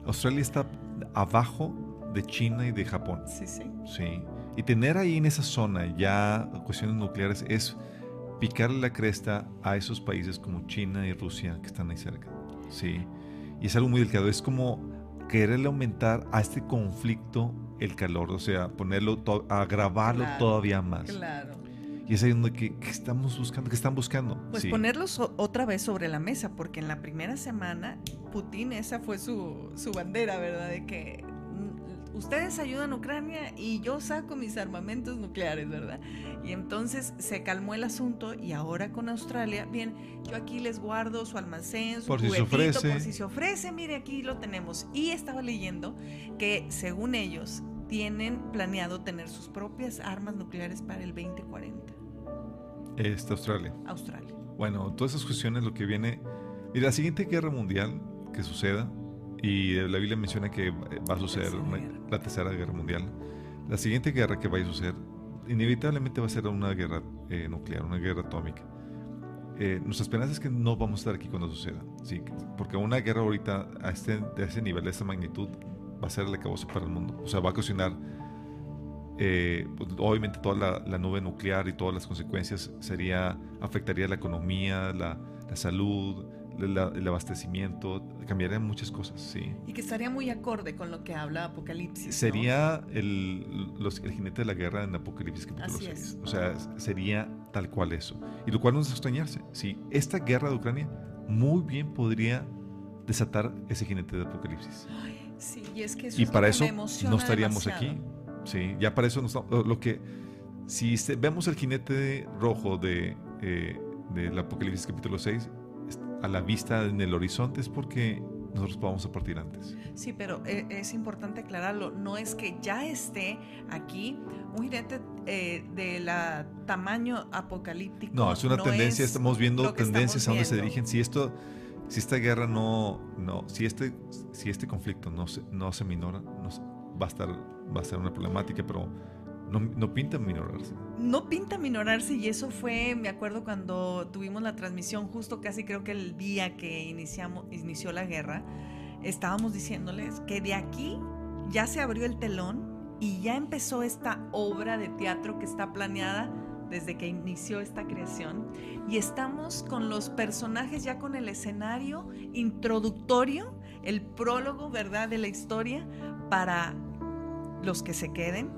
Australia está abajo de China y de Japón. sí, sí. Sí. Y tener ahí en esa zona ya cuestiones nucleares es picarle la cresta a esos países como China y Rusia que están ahí cerca. Sí. Y es algo muy delicado. Es como quererle aumentar a este conflicto el calor, o sea, ponerlo, to- agravarlo Claro, todavía más. Claro. Y es ahí donde que, que estamos buscando, que están buscando. Pues Sí. ponerlos otra vez sobre la mesa, porque en la primera semana Putin esa fue su, su bandera, ¿verdad? De que mm, ustedes ayudan a Ucrania y yo saco mis armamentos nucleares, ¿verdad? Y entonces se calmó el asunto y ahora con Australia, bien, yo aquí les guardo su almacén, su Por si se ofrece. por si se ofrece, mire, aquí lo tenemos. Y estaba leyendo que según ellos tienen planeado tener sus propias armas nucleares para el 2040, Este, Australia. Australia. Bueno, todas esas cuestiones, lo que viene. Mira, la siguiente guerra mundial que suceda, y la Biblia menciona que va a suceder Tercera una- guerra. la tercera guerra mundial. La siguiente guerra que vaya a suceder, inevitablemente va a ser una guerra eh, nuclear, una guerra atómica. Eh, nuestra esperanza es que no vamos a estar aquí cuando suceda, ¿sí? porque una guerra ahorita a este, de ese nivel, de esta magnitud, va a ser el acabose para el mundo. O sea, va a ocasionar, eh, pues, obviamente, toda la, la nube nuclear y todas las consecuencias sería, afectaría la economía, la, la salud, la- el abastecimiento, cambiarían muchas cosas, ¿sí? Y que estaría muy acorde con lo que habla Apocalipsis. ¿no? Sería el, los- el jinete de la guerra en Apocalipsis capítulo Así 6. es. O sea, sería tal cual eso. Y lo cual no es extrañarse. Sí, esta guerra de Ucrania muy bien podría desatar ese jinete de Apocalipsis. Sí, y es que eso Y es lo para que eso no estaríamos demasiado. aquí. Sí, ya para eso no estamos- lo- lo que si se- vemos el jinete rojo de eh, del Apocalipsis capítulo 6 es- a la vista en el horizonte es porque nosotros vamos a partir antes. Sí, pero eh, es importante aclararlo. No es que ya esté aquí un jinete eh, de la tamaño apocalíptico. No, es una tendencia, es estamos viendo tendencias a dónde se dirigen. Si esto, si esta guerra no, no, si este, si este conflicto no se, no se minora, no va a estar, va a ser una problemática, pero no, no pinta minorarse. No pinta minorarse y eso fue, me acuerdo cuando tuvimos la transmisión, justo casi creo que el día que iniciamos, inició la guerra, estábamos diciéndoles que de aquí ya se abrió el telón y ya empezó esta obra de teatro que está planeada desde que inició esta creación y estamos con los personajes ya con el escenario introductorio, el prólogo, ¿verdad?, de la historia para los que se queden,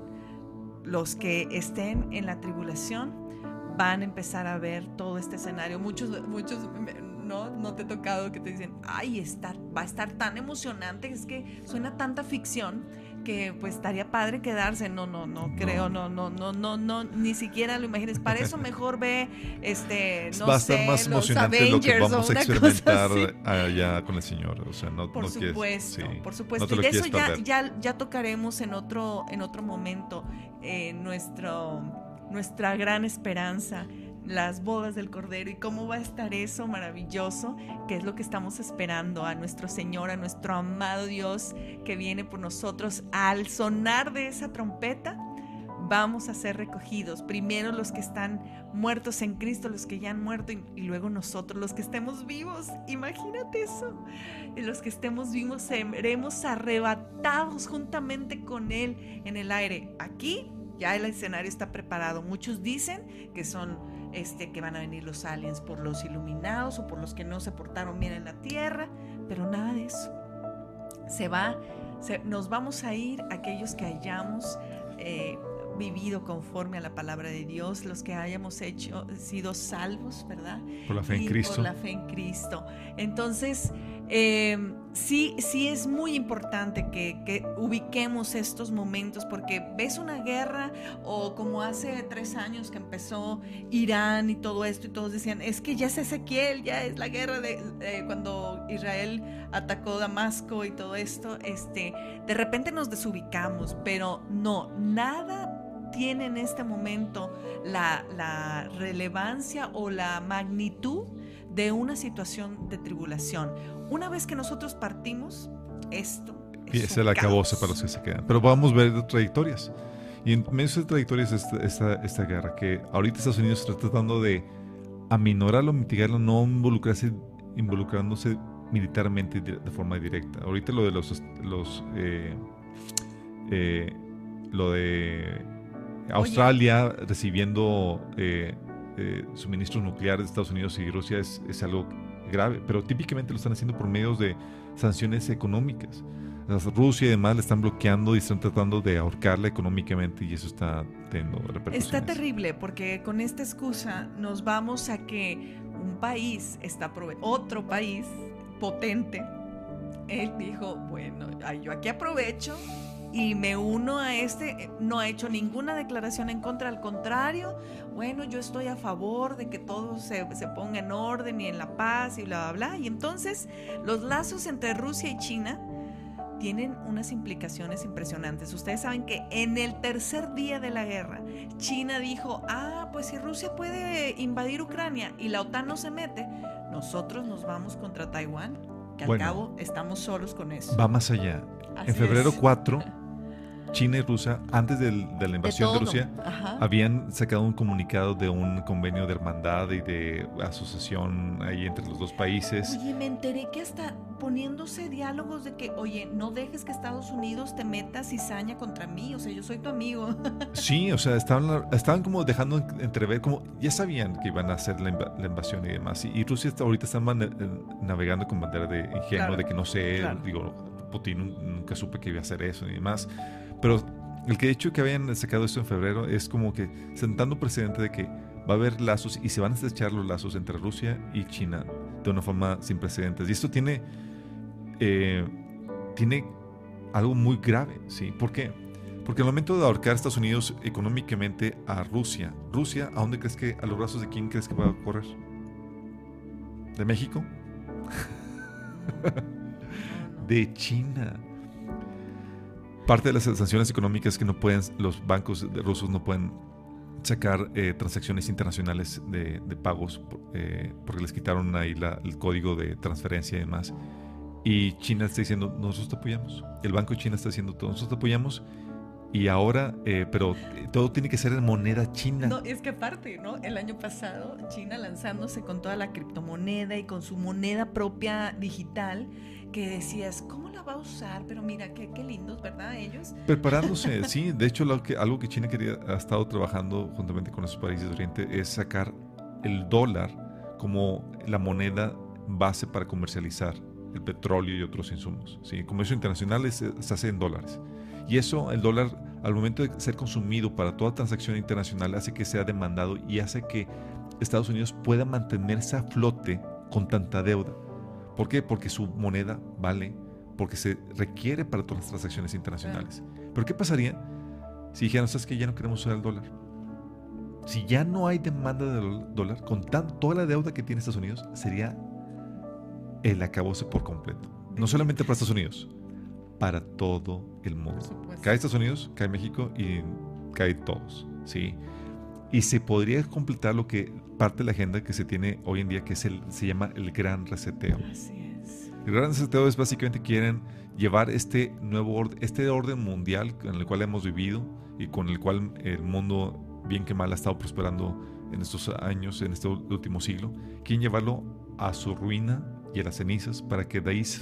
los que estén en la tribulación van a empezar a ver todo este escenario. Muchos, muchos, no, no te he tocado que te dicen, ay, está, va a estar tan emocionante, es que suena tanta ficción que pues estaría padre quedarse. No, no, no creo, no, no, no, no, no, ni siquiera lo imagines. Para eso mejor ve, este, no va a estar sé, más los emocionante lo que Avengers vamos a experimentar allá con el Señor. O sea, no, Por no quieres- supuesto, sí, por supuesto. y de eso quieres ya, ya tocaremos en otro, en otro momento eh, nuestro, nuestra gran esperanza, las bodas del Cordero y cómo va a estar eso maravilloso, que es lo que estamos esperando a nuestro Señor, a nuestro amado Dios que viene por nosotros. Al sonar de esa trompeta, vamos a ser recogidos. Primero los que están muertos en Cristo, los que ya han muerto, y, y luego nosotros, los que estemos vivos. Imagínate eso. Los que estemos vivos seremos arrebatados juntamente con Él en el aire. Aquí ya el escenario está preparado. Muchos dicen que son este, que van a venir los aliens por los iluminados o por los que no se portaron bien en la tierra, pero nada de eso. Se va, se- nos vamos a ir aquellos que hayamos eh, vivido conforme a la palabra de Dios, los que hayamos hecho, sido salvos, ¿verdad? Por la fe en y Cristo. Por la fe en Cristo. Entonces, eh, sí, sí es muy importante que, que ubiquemos estos momentos porque ves una guerra o como hace tres años que empezó Irán y todo esto y todos decían, es que ya es Ezequiel, ya es la guerra de eh, cuando Israel atacó Damasco y todo esto, este, de repente nos desubicamos, pero no, nada tiene en este momento la, la relevancia o la magnitud de una situación de tribulación. Una vez que nosotros partimos, esto Y es es el acabose para los que se quedan. Pero vamos a ver trayectorias. Y en medio de trayectorias esta, esta, esta guerra, que ahorita Estados Unidos está tratando de aminorarlo, mitigarlo, no involucrarse, involucrándose militarmente de, de forma directa. Ahorita lo de los, los eh, eh, lo de Australia recibiendo eh, eh, suministros nucleares de Estados Unidos y Rusia es, es algo grave, pero típicamente lo están haciendo por medios de sanciones económicas. Rusia y demás le están bloqueando y están tratando de ahorcarla económicamente y eso está teniendo repercusiones. Está terrible porque con esta excusa nos vamos a que un país está prove- otro país potente. Él dijo, bueno, yo aquí aprovecho y me uno a este, no ha hecho ninguna declaración en contra, al contrario, bueno, yo estoy a favor de que todo se, se ponga en orden y en la paz y bla, bla, bla. Y entonces los lazos entre Rusia y China tienen unas implicaciones impresionantes. Ustedes saben que en el tercer día de la guerra, China dijo, ah, pues si Rusia puede invadir Ucrania y la OTAN no se mete, nosotros nos vamos contra Taiwán, que al cabo estamos solos con eso. Va más allá. en febrero 4 China y Rusia, antes de la invasión de, Rusia, habían sacado un comunicado de un convenio de hermandad y de asociación ahí entre los dos países. Oye, me enteré que hasta poniéndose diálogos de que, oye, no dejes que Estados Unidos te meta cizaña contra mí, o sea, yo soy tu amigo. Sí, o sea, estaban, estaban como dejando entrever, como ya sabían que iban a hacer la, invasión y demás. Y, Rusia ahorita está navegando con bandera de ingenuo, de que no sé, digo, Putin nunca supe que iba a hacer eso y demás. Pero el que hecho que habían sacado esto en febrero es como que sentando precedente de que va a haber lazos y se van a estrechar los lazos entre Rusia y China de una forma sin precedentes. Y esto tiene, eh, tiene algo muy grave, ¿sí? ¿Por qué? Porque el momento de ahorcar a Estados Unidos económicamente a Rusia, Rusia, ¿a dónde crees que, a los brazos de quién crees que va a correr? ¿De México? de China. Parte de las sanciones económicas que no pueden, los bancos rusos no pueden sacar eh, transacciones internacionales de, pagos eh, porque les quitaron ahí el código de transferencia y demás. Y China está diciendo, nosotros te apoyamos. El Banco de China está diciendo, nosotros te apoyamos y ahora, eh, pero todo tiene que ser en moneda china. No, es que aparte, ¿no? El año pasado, China lanzándose con toda la criptomoneda y con su moneda propia digital, que decías, ¿cómo la va a usar? Pero mira, qué, qué lindos, ¿verdad? Ellos. Preparándose, sí. De hecho, lo que, algo que China quería, ha estado trabajando juntamente con esos países de Oriente es sacar el dólar como la moneda base para comercializar el petróleo y otros insumos. ¿sí? El comercio internacional se hace en dólares. Y eso, el dólar, al momento de ser consumido para toda transacción internacional, hace que sea demandado y hace que Estados Unidos pueda mantenerse a flote con tanta deuda. ¿Por qué? Porque su moneda vale, porque se requiere para todas las transacciones internacionales. Pero ¿qué pasaría si dijeran, sabes que ya no queremos usar el dólar? Si ya no hay demanda del dólar, con tan, toda la deuda que tiene Estados Unidos, sería el acabose por completo. No solamente para Estados Unidos, para todo el mundo. Cae Estados Unidos, cae México y cae todos, ¿sí? Y se podría completar lo que parte de la agenda que se tiene hoy en día, que es el, se llama el gran reseteo. Así es. El gran reseteo es básicamente quieren llevar este nuevo orden, este orden mundial en el cual hemos vivido y con el cual el mundo, bien que mal, ha estado prosperando en estos años, en este último siglo, quieren llevarlo a su ruina y a las cenizas para que de ahí se,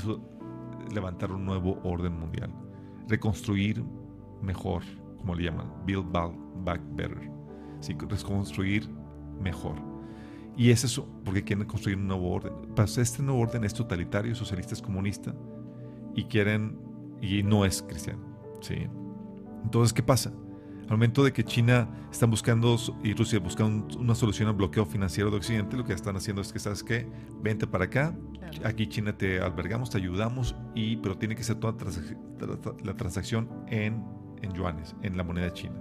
levantar un nuevo orden mundial, reconstruir mejor, como le llaman, build back better, ¿sí? reconstruir mejor. Y es eso, porque quieren construir un nuevo orden. Pues este nuevo orden es totalitario, socialista, es comunista, y quieren, y no es cristiano. ¿sí? Entonces, ¿qué pasa? Al momento de que China está buscando y Rusia buscan una solución al bloqueo financiero de Occidente, lo que están haciendo es que, ¿sabes qué? Vente para acá, aquí China te albergamos, te ayudamos, y, pero tiene que ser toda la transacción en, en yuanes, en la moneda china.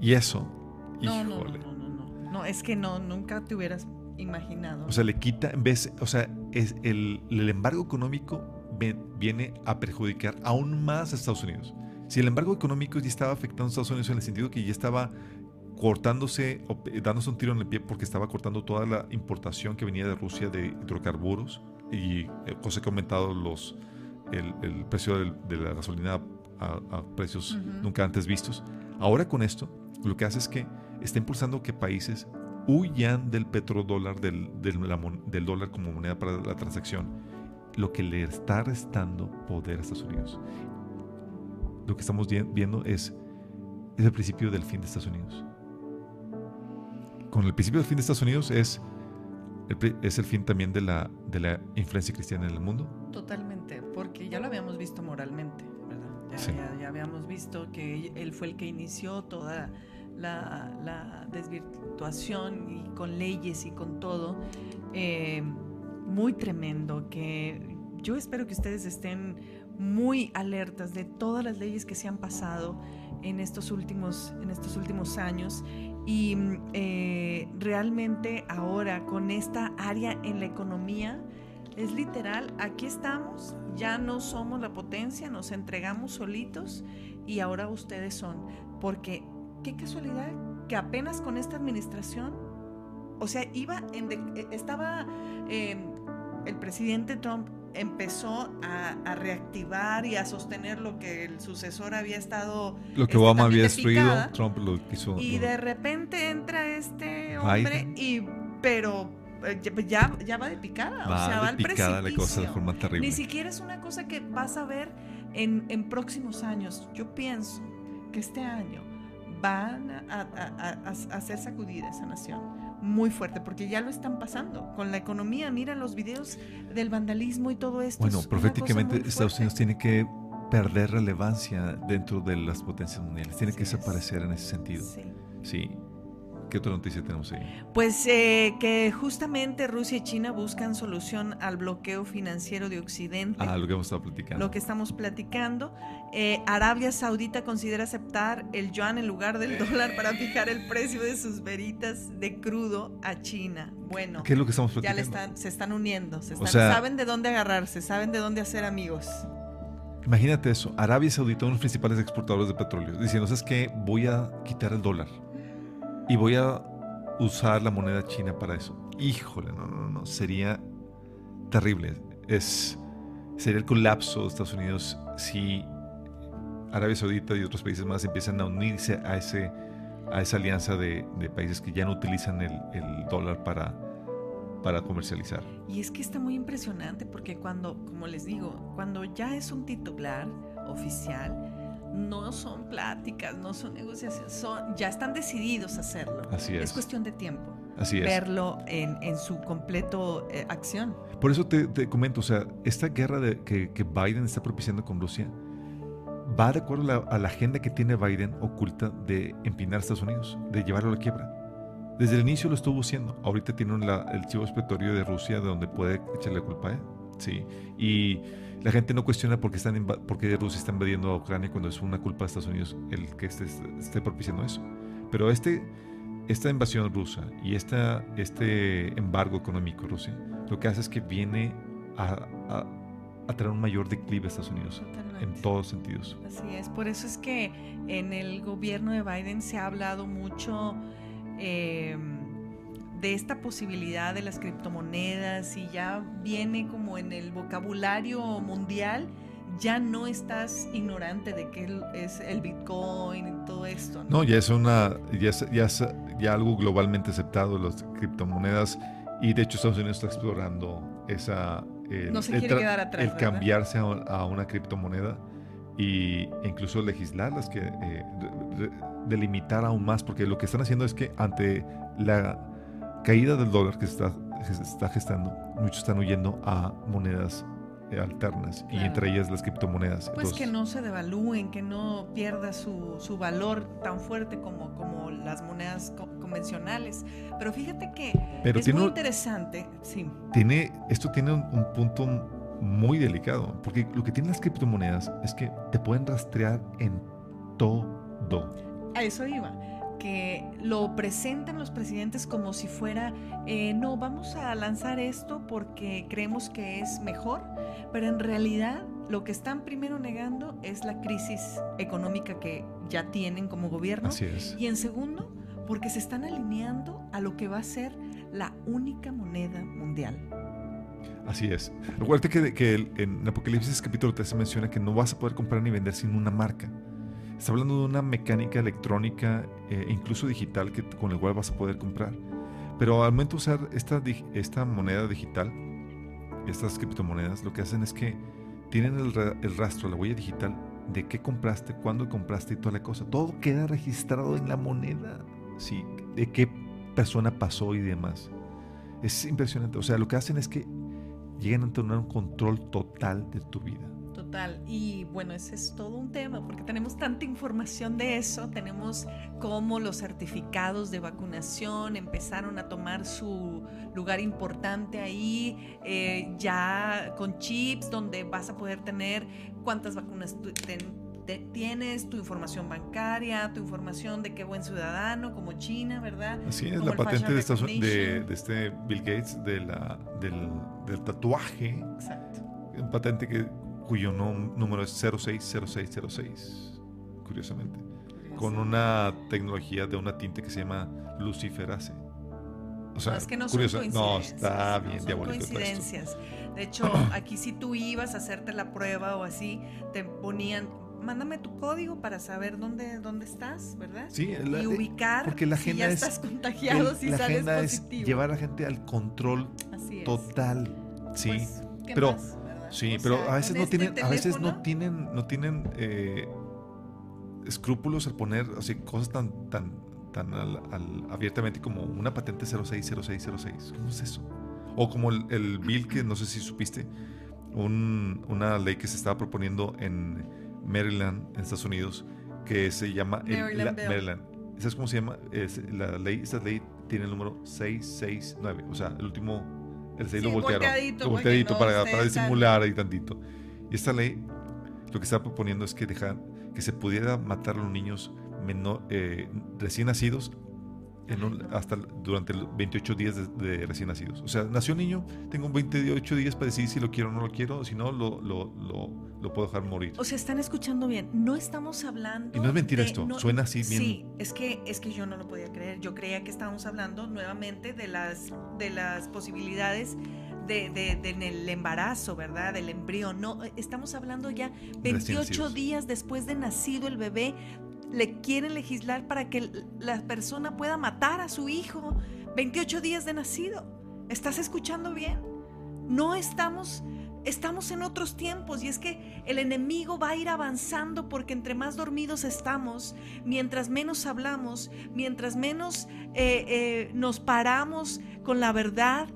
Y eso, no, No, no, no, no, es que no, nunca te hubieras imaginado. O sea, le quita, en vez, o sea, es el, el embargo económico viene a perjudicar aún más a Estados Unidos. Si el embargo económico ya estaba afectando a Estados Unidos en el sentido que ya estaba cortándose, dándose un tiro en el pie porque estaba cortando toda la importación que venía de Rusia de hidrocarburos y eh, cosa que ha aumentado los, el, precio de, la gasolina a, precios nunca antes vistos. Ahora con esto, lo que hace es que está impulsando que países huyan del petrodólar, del, del, del dólar como moneda para la transacción, lo que le está restando poder a Estados Unidos lo que estamos viendo es, es el principio del fin de Estados Unidos. Con el principio del fin de Estados Unidos es el, es el fin también de la, de la influencia cristiana en el mundo. Totalmente, porque ya lo habíamos visto moralmente, ¿verdad? Ya, habíamos visto que él fue el que inició toda la, la desvirtuación y con leyes y con todo. Eh, muy tremendo que yo espero que ustedes estén muy alertas de todas las leyes que se han pasado en estos últimos, en estos últimos años y eh, realmente ahora con esta área en la economía es literal, aquí estamos, ya no somos la potencia, nos entregamos solitos y ahora ustedes son, porque qué casualidad que apenas con esta administración, o sea, iba en eh, estaba eh, el presidente Trump empezó a, reactivar y a sostener lo que el sucesor había estado. Lo que Obama había destruido, Trump lo quiso. Y de repente entra este hombre y. Pero eh, ya, ya va de picada. o sea, va al picada la cosa de forma terrible. Ni siquiera es una cosa que vas a ver en, en próximos años. Yo pienso que este año van a, a, a hacer sacudida esa nación muy fuerte, porque ya lo están pasando con la economía. Mira los videos del vandalismo y todo esto. Bueno, proféticamente Estados Unidos tiene que perder relevancia dentro de las potencias mundiales, tiene que desaparecer en ese sentido. Sí. sí. ¿Qué otra noticia tenemos ahí? Pues eh, que justamente Rusia y China buscan solución al bloqueo financiero de Occidente. Ah, lo que hemos estado platicando. Lo que estamos platicando. Eh, Arabia Saudita considera aceptar el yuan en lugar del dólar para fijar el precio de sus veritas de crudo a China. Bueno, ¿qué es lo que estamos platicando? Ya están, se están uniendo, saben de dónde agarrarse, saben de dónde hacer amigos. Imagínate eso, Arabia Saudita, uno de los principales exportadores de petróleo, diciendo, ¿sabes qué? Voy a quitar el dólar y voy a usar la moneda china para eso. Híjole, no, no, no, sería terrible. Es, sería el colapso de Estados Unidos si Arabia Saudita y otros países más empiezan a unirse a, ese, a esa alianza de, países que ya no utilizan el, el, dólar para, para comercializar. Y es que está muy impresionante porque cuando, como les digo, cuando ya es un titular oficial, no son pláticas, no son negociaciones, son, ya están decididos a hacerlo. Así es. Es cuestión de tiempo. Así es. Verlo en, en su completo eh, acción. Por eso te, te, comento, o sea, esta guerra de, que, que, Biden está propiciando con Rusia va de acuerdo a la, agenda que tiene Biden oculta de empinar a Estados Unidos, de llevarlo a la quiebra. Desde el inicio lo estuvo haciendo. Ahorita tiene el chivo expiatorio de Rusia de donde puede echarle culpa a él. Sí. Y la gente no cuestiona por qué, están porque Rusia está invadiendo a Ucrania cuando es una culpa de Estados Unidos el que esté, esté propiciando eso. Pero este, esta invasión rusa y esta, este embargo económico Rusia lo que hace es que viene a, a, traer un mayor declive a Estados Unidos en todos sentidos. Así es, por eso es que en el gobierno de Biden se ha hablado mucho. Eh, de esta posibilidad de las criptomonedas y ya viene como en el vocabulario mundial, ya no estás ignorante de qué es el Bitcoin y todo esto. No, ya es una ya ya, ya algo globalmente aceptado las criptomonedas y de hecho Estados Unidos está explorando esa el, no se quiere quedar atrás, el cambiarse a, una criptomoneda y incluso legislarlas que eh, delimitar aún más porque lo que están haciendo es que ante la caída del dólar que se está, está gestando, muchos están huyendo a monedas eh, alternas y entre ellas las criptomonedas. Pues que no se devalúen, que no pierda su, su valor tan fuerte como, como las monedas convencionales. Pero fíjate que es muy interesante. Sí. Tiene, esto tiene un, un, punto muy delicado, porque lo que tienen las criptomonedas es que te pueden rastrear en todo. A eso iba que lo presentan los presidentes como si fuera, eh, no, vamos a lanzar esto porque creemos que es mejor, pero en realidad lo que están primero negando es la crisis económica que ya tienen como gobierno. Así es. Y en segundo, porque se están alineando a lo que va a ser la única moneda mundial. Así es. Recuerda que, que en Apocalipsis capítulo 3 se menciona que no vas a poder comprar ni vender sin una marca. Está hablando de una mecánica electrónica e incluso digital que, con la cual vas a poder comprar. Pero al momento de usar esta, esta moneda digital, estas criptomonedas, lo que hacen es que tienen el, el, rastro, la huella digital de qué compraste, cuándo compraste y toda la cosa. Todo queda registrado en la moneda, ¿sí? de qué persona pasó y demás. Es impresionante. O sea, lo que hacen es que llegan a tener un control total de tu vida. Total. Y bueno, ese es todo un tema, porque tenemos tanta información de eso. Tenemos cómo los certificados de vacunación empezaron a tomar su lugar importante ahí, eh, ya con chips, donde vas a poder tener cuántas vacunas tienes, tu información bancaria, tu información de qué buen ciudadano, como China, ¿verdad? Así es, la patente de, de, este Bill Gates de la, del, del tatuaje. Exacto. Un patente que cuyo número es 060606, curiosamente, con una tecnología de una tinta que se llama luciferase. O sea, no, es que no, curioso, no está bien no diabólico. Coincidencias. De hecho, aquí si tú ibas a hacerte la prueba o así, te ponían mándame tu código para saber dónde, dónde estás, ¿verdad? Sí, y ubicar porque la agenda si ya estás contagiado, si la sales agenda positivo. es llevar a la gente al control total. Sí, pues, pero Sí, pero a veces no este tienen, a veces no tienen, no tienen eh, escrúpulos al poner así cosas tan, tan, tan abiertamente como una patente 060606. ¿Cómo es eso? O como el, bill que no sé si supiste, una ley que se estaba proponiendo en Maryland, en Estados Unidos, que se llama Maryland. ¿Sabes cómo se llama? Es, la ley, esta ley tiene el número 669, o sea, el último el 6 lo voltearon. Volteadito, para, para disimular ahí tantito. Y esta ley lo que está proponiendo es que dejar que se pudiera matar a los niños menor, eh, recién nacidos hasta durante los 28 días de, recién nacidos. O sea, nació un niño, tengo 28 días para decidir si lo quiero o no lo quiero, si no, lo, lo, lo, puedo dejar morir. O sea, están escuchando bien, no estamos hablando... Y no es mentira esto, suena así bien... Sí, es que, es que yo no lo podía creer, yo creía que estábamos hablando nuevamente de las, de las posibilidades de, de, del embarazo, ¿verdad? Del embrión. No, estamos hablando ya 28 días después de nacido el bebé, le quieren legislar para que la persona pueda matar a su hijo 28 días de nacido. ¿Estás escuchando bien? No estamos estamos en otros tiempos y es que el enemigo va a ir avanzando porque entre más dormidos estamos, mientras menos hablamos, mientras menos eh, eh, nos paramos con la verdad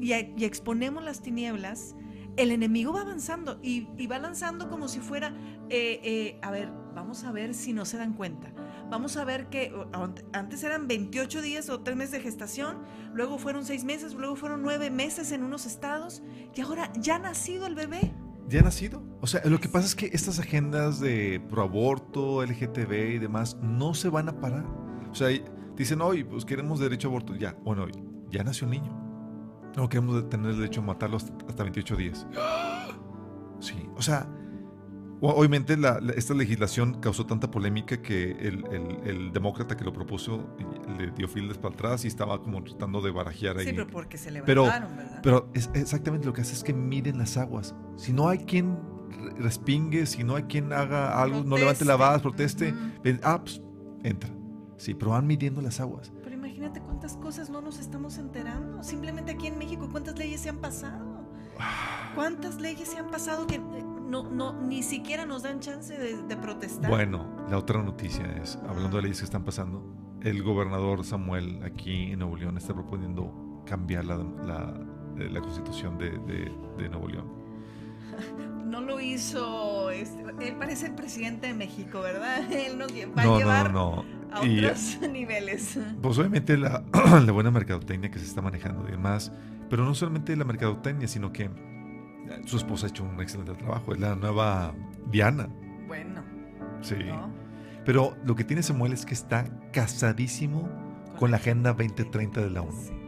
y, exponemos las tinieblas, el enemigo va avanzando y, va lanzando como si fuera, eh, a ver, Vamos a ver si no se dan cuenta. Vamos a ver que antes eran 28 días o 3 meses de gestación, luego fueron 6 meses, luego fueron 9 meses en unos estados y ahora ya ha nacido el bebé. Ya ha nacido. O sea, lo que pasa es que estas agendas de proaborto, LGTB y demás no se van a parar. O sea, dicen, hoy pues queremos derecho a aborto. Ya, bueno, ya nació el niño. No queremos tener el derecho a matarlo hasta 28 días. Sí, o sea, Obviamente esta legislación causó tanta polémica que el, demócrata que lo propuso le dio filas para atrás y estaba como tratando de barajear ahí. Sí, pero porque se levantaron, ¿verdad? Pero es, exactamente lo que hace es que miren las aguas. Si no hay quien respingue, si no hay quien haga algo, no levante lavadas, proteste, ah, pues, entra. Sí, pero van midiendo las aguas. Pero imagínate cuántas cosas no nos estamos enterando. Simplemente aquí en México, ¿cuántas leyes se han pasado? Ah. ¿Cuántas leyes se han pasado que no, no, ni siquiera nos dan chance de, protestar. Bueno, la otra noticia es, hablando de leyes que están pasando, el gobernador Samuel aquí en Nuevo León está proponiendo cambiar la, la, eh, la constitución de, de, Nuevo León. No lo hizo, este, él parece el presidente de México, ¿verdad? Él nos va a llevar a otros niveles. Pues obviamente la, la buena mercadotecnia que se está manejando y demás, pero no solamente la mercadotecnia, sino que su esposa ha hecho un excelente trabajo. Es la nueva Diana. Bueno. Sí. Pero lo que tiene Samuel es que está casadísimo con la Agenda 2030 de la ONU.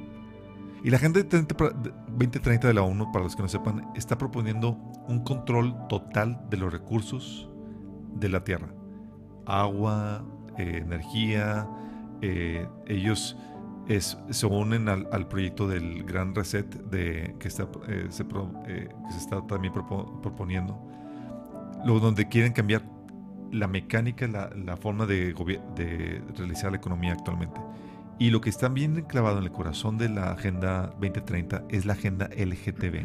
Y la Agenda 2030 de la ONU, para los que no sepan, está proponiendo un control total de los recursos de la Tierra. Agua, eh, energía. Eh, ellos se unen al, proyecto del Gran Reset de, que, está, eh, se, eh, se está también proponiendo, donde quieren cambiar la mecánica, la, forma de, de, realizar la economía actualmente. Y lo que está bien clavado en el corazón de la Agenda 2030 es la Agenda LGTB.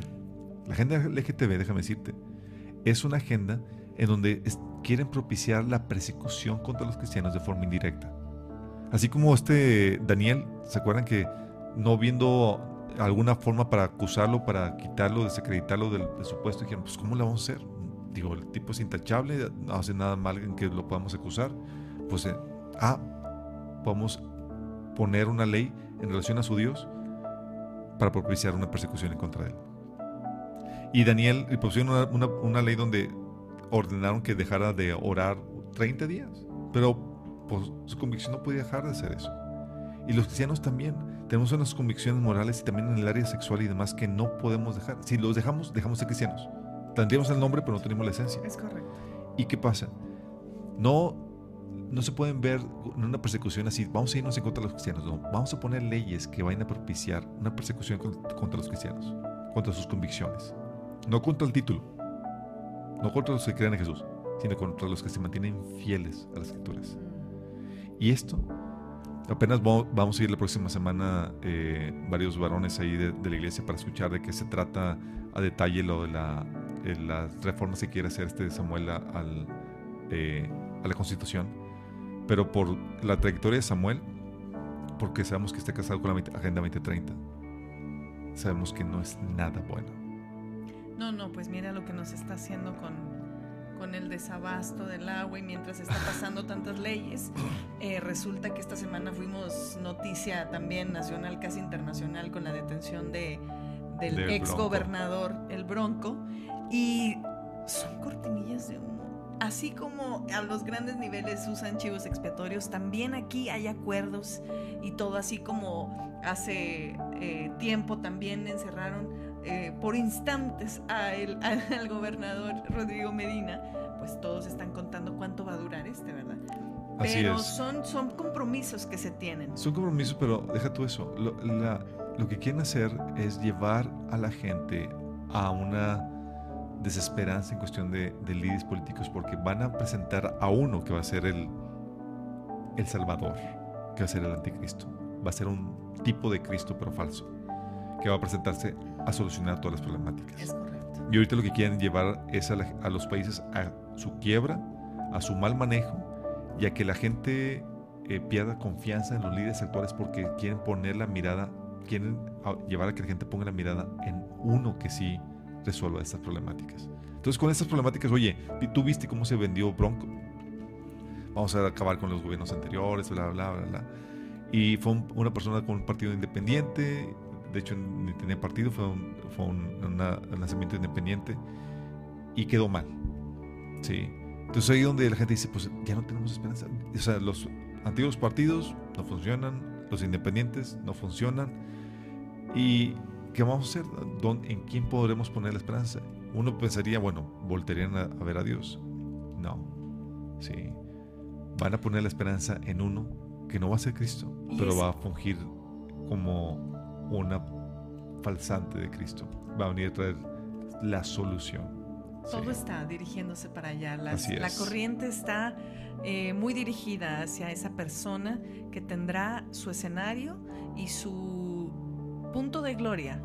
La Agenda LGTB, déjame decirte, es una agenda en donde quieren propiciar la persecución contra los cristianos de forma indirecta. Así como este Daniel, ¿se acuerdan que no viendo alguna forma para acusarlo, para quitarlo, desacreditarlo del, de su puesto, dijeron, pues ¿cómo le vamos a hacer? digo, el tipo es intachable, no hace nada mal en que lo podamos acusar, pues, eh, ah, podemos poner una ley en relación a su Dios para propiciar una persecución en contra de él. Y Daniel y pusieron una, una, una ley donde ordenaron que dejara de orar 30 días, pero pues, su convicción no podía dejar de hacer eso. Y los cristianos también tenemos unas convicciones morales y también en el área sexual y demás que no podemos dejar. Si los dejamos, dejamos de ser cristianos. Tendríamos el nombre, pero no tenemos la esencia. Es correcto. ¿Y qué pasa? No, no se pueden ver en una persecución así. Vamos a irnos en contra de los cristianos. No, vamos a poner leyes que vayan a propiciar una persecución contra los cristianos, contra sus convicciones. No contra el título, no contra los que creen en Jesús, sino contra los que se mantienen fieles a las escrituras. Y esto, apenas vamos a ir la próxima semana eh, varios varones ahí de, de, la iglesia para escuchar de qué se trata a detalle lo de la, de las reformas que quiere hacer este Samuel a, eh, a la constitución. Pero por la trayectoria de Samuel, porque sabemos que está casado con la Agenda 2030, sabemos que no es nada bueno. No, no, pues mira lo que nos está haciendo con, con el desabasto del agua y mientras está pasando tantas leyes, eh, resulta que esta semana fuimos noticia también nacional, casi internacional, con la detención de, del Del ex Bronco. gobernador, el Bronco, y son cortinillas de humo. Así como a los grandes niveles usan chivos expiatorios, también aquí hay acuerdos y todo así como hace eh, tiempo también encerraron eh, por instantes a el- al gobernador Rodrigo Medina, pues todos están contando cuánto va a durar este, ¿verdad? Así Pero es. son, son compromisos que se tienen. Son compromisos, pero deja tú eso. Lo, la- lo que quieren hacer es llevar a la gente a una desesperanza en cuestión de, de líderes políticos porque van a presentar a uno que va a ser el, el Salvador, que va a ser el anticristo. Va a ser un tipo de Cristo pero falso, que va a presentarse a solucionar todas las problemáticas. Es correcto. Y ahorita lo que quieren llevar es a, la- a los países a su quiebra, a su mal manejo y a que la gente eh, pierda confianza en los líderes actuales porque quieren poner la mirada, quieren a- llevar a que la gente ponga la mirada en uno que sí resuelva estas problemáticas. Entonces con estas problemáticas, oye, tú viste cómo se vendió Bronco. Vamos a acabar con los gobiernos anteriores, bla, bla, bla, bla. Y fue un- una persona con un partido independiente, de hecho ni tenía partido, fue un, fue un, una- un nacimiento independiente y quedó mal. Sí. Entonces ahí donde la gente dice, pues ya no tenemos esperanza. O sea, los antiguos partidos no funcionan, los independientes no funcionan. ¿Y qué vamos a hacer? ¿Dón- ¿En quién podremos poner la esperanza? Uno pensaría, bueno, voltearían a, a ver a Dios. No. Sí. Van a poner la esperanza en uno que no va a ser Cristo, pero va a fungir como una falsante de Cristo. Va a venir a traer la solución. Todo Sí. está dirigiéndose para allá. Las- la corriente está eh, muy dirigida hacia esa persona que tendrá su escenario y su punto de gloria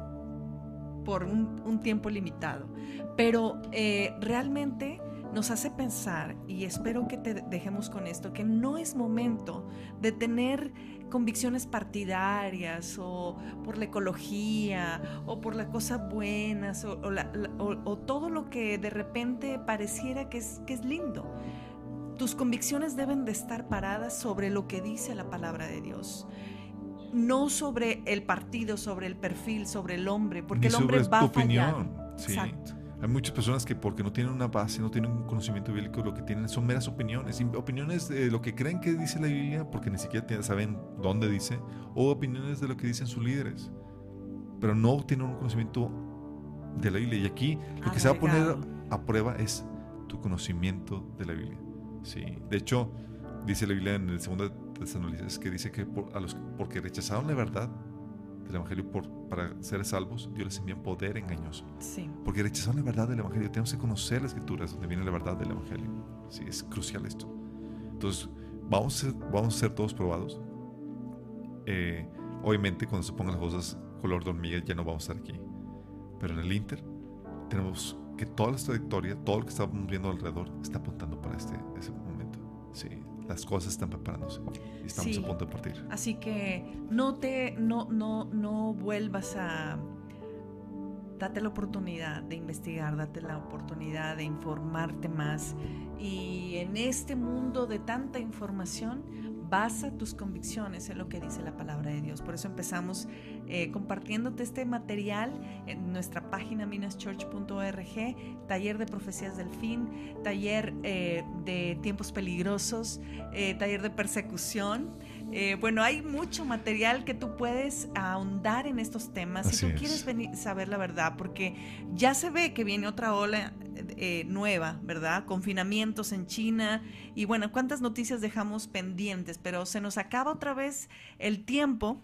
por un, un tiempo limitado. Pero eh, realmente nos hace pensar, y espero que te dejemos con esto, que no es momento de tener convicciones partidarias o por la ecología o por las cosas buenas o, o la- la- o- o todo lo que de repente pareciera que es, que es lindo. Tus convicciones deben de estar paradas sobre lo que dice la palabra de Dios. No sobre el partido, sobre el perfil, sobre el hombre, porque Ni el hombre sobre va tu a fallar. opinión. Sí. Exacto. Hay muchas personas que porque no tienen una base, no tienen un conocimiento bíblico, lo que tienen son meras opiniones. Opiniones de lo que creen que dice la Biblia, porque ni siquiera saben dónde dice, o opiniones de lo que dicen sus líderes. Pero no tienen un conocimiento de la Biblia. Y aquí lo que se va a poner a prueba es tu conocimiento de la Biblia. Sí. De hecho, dice la Biblia en el segundo de Tesalonicenses que dice que por- a los, porque rechazaron la verdad del Evangelio por, para ser salvos, Dios les envía poder engañoso. Sí. Porque rechazaron la verdad del Evangelio. Tenemos que conocer las escrituras donde viene la verdad del Evangelio. Sí, es crucial esto. Entonces, vamos a ser, vamos a ser todos probados. Eh, obviamente, cuando se pongan las cosas color de hormiga, ya no vamos a estar aquí. Pero en el Inter, tenemos que toda la trayectoria, todo lo que estamos viendo alrededor, está apuntando para este, ese momento. Sí, las cosas están preparándose. Y estamos Sí. a punto de partir. Así que no te, no, no, no vuelvas a date la oportunidad de investigar, date la oportunidad de informarte más. Y en este mundo de tanta información, basa tus convicciones en lo que dice la palabra de Dios. Por eso empezamos eh, compartiéndote este material en nuestra página minaschurch.org, taller de profecías del fin, taller eh, de tiempos peligrosos, eh, taller de persecución. Eh, bueno, hay mucho material que tú puedes ahondar en estos temas si tú quieres venir, saber la verdad, porque ya se ve que viene otra ola eh, nueva, ¿verdad? Confinamientos en China y bueno, cuántas noticias dejamos pendientes, pero se nos acaba otra vez el tiempo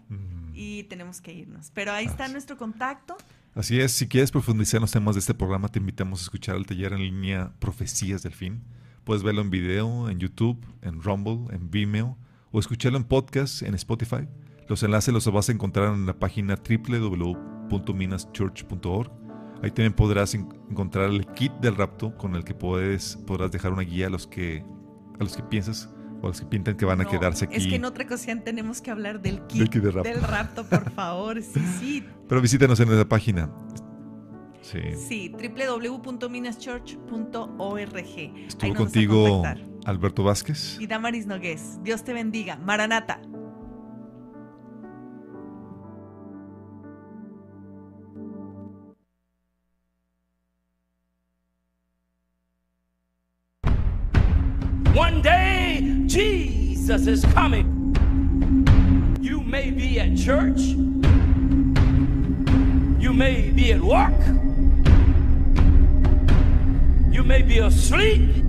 y tenemos que irnos. Pero ahí está nuestro contacto. Así es, si quieres profundizar en los temas de este programa, te invitamos a escuchar el taller en línea Profecías del Fin. Puedes verlo en video, en YouTube, en Rumble, en Vimeo o escucharlo en podcast en Spotify. Los enlaces los vas a encontrar en la página www.minaschurch.org. Ahí también podrás encontrar el kit del rapto con el que puedes, podrás dejar una guía a los que, a los que piensas o a los que piensan que van a quedarse aquí. Es que en otra ocasión tenemos que hablar del kit, del, rapto. del rapto, por favor. sí, sí. Pero visítanos en la página. Sí, sí www.minaschurch.org. Estuvo contigo Alberto Vázquez. Y Damaris Nogués. Dios te bendiga. Maranata. One day, Jesus is coming. You may be at church. You may be at work. You may be asleep.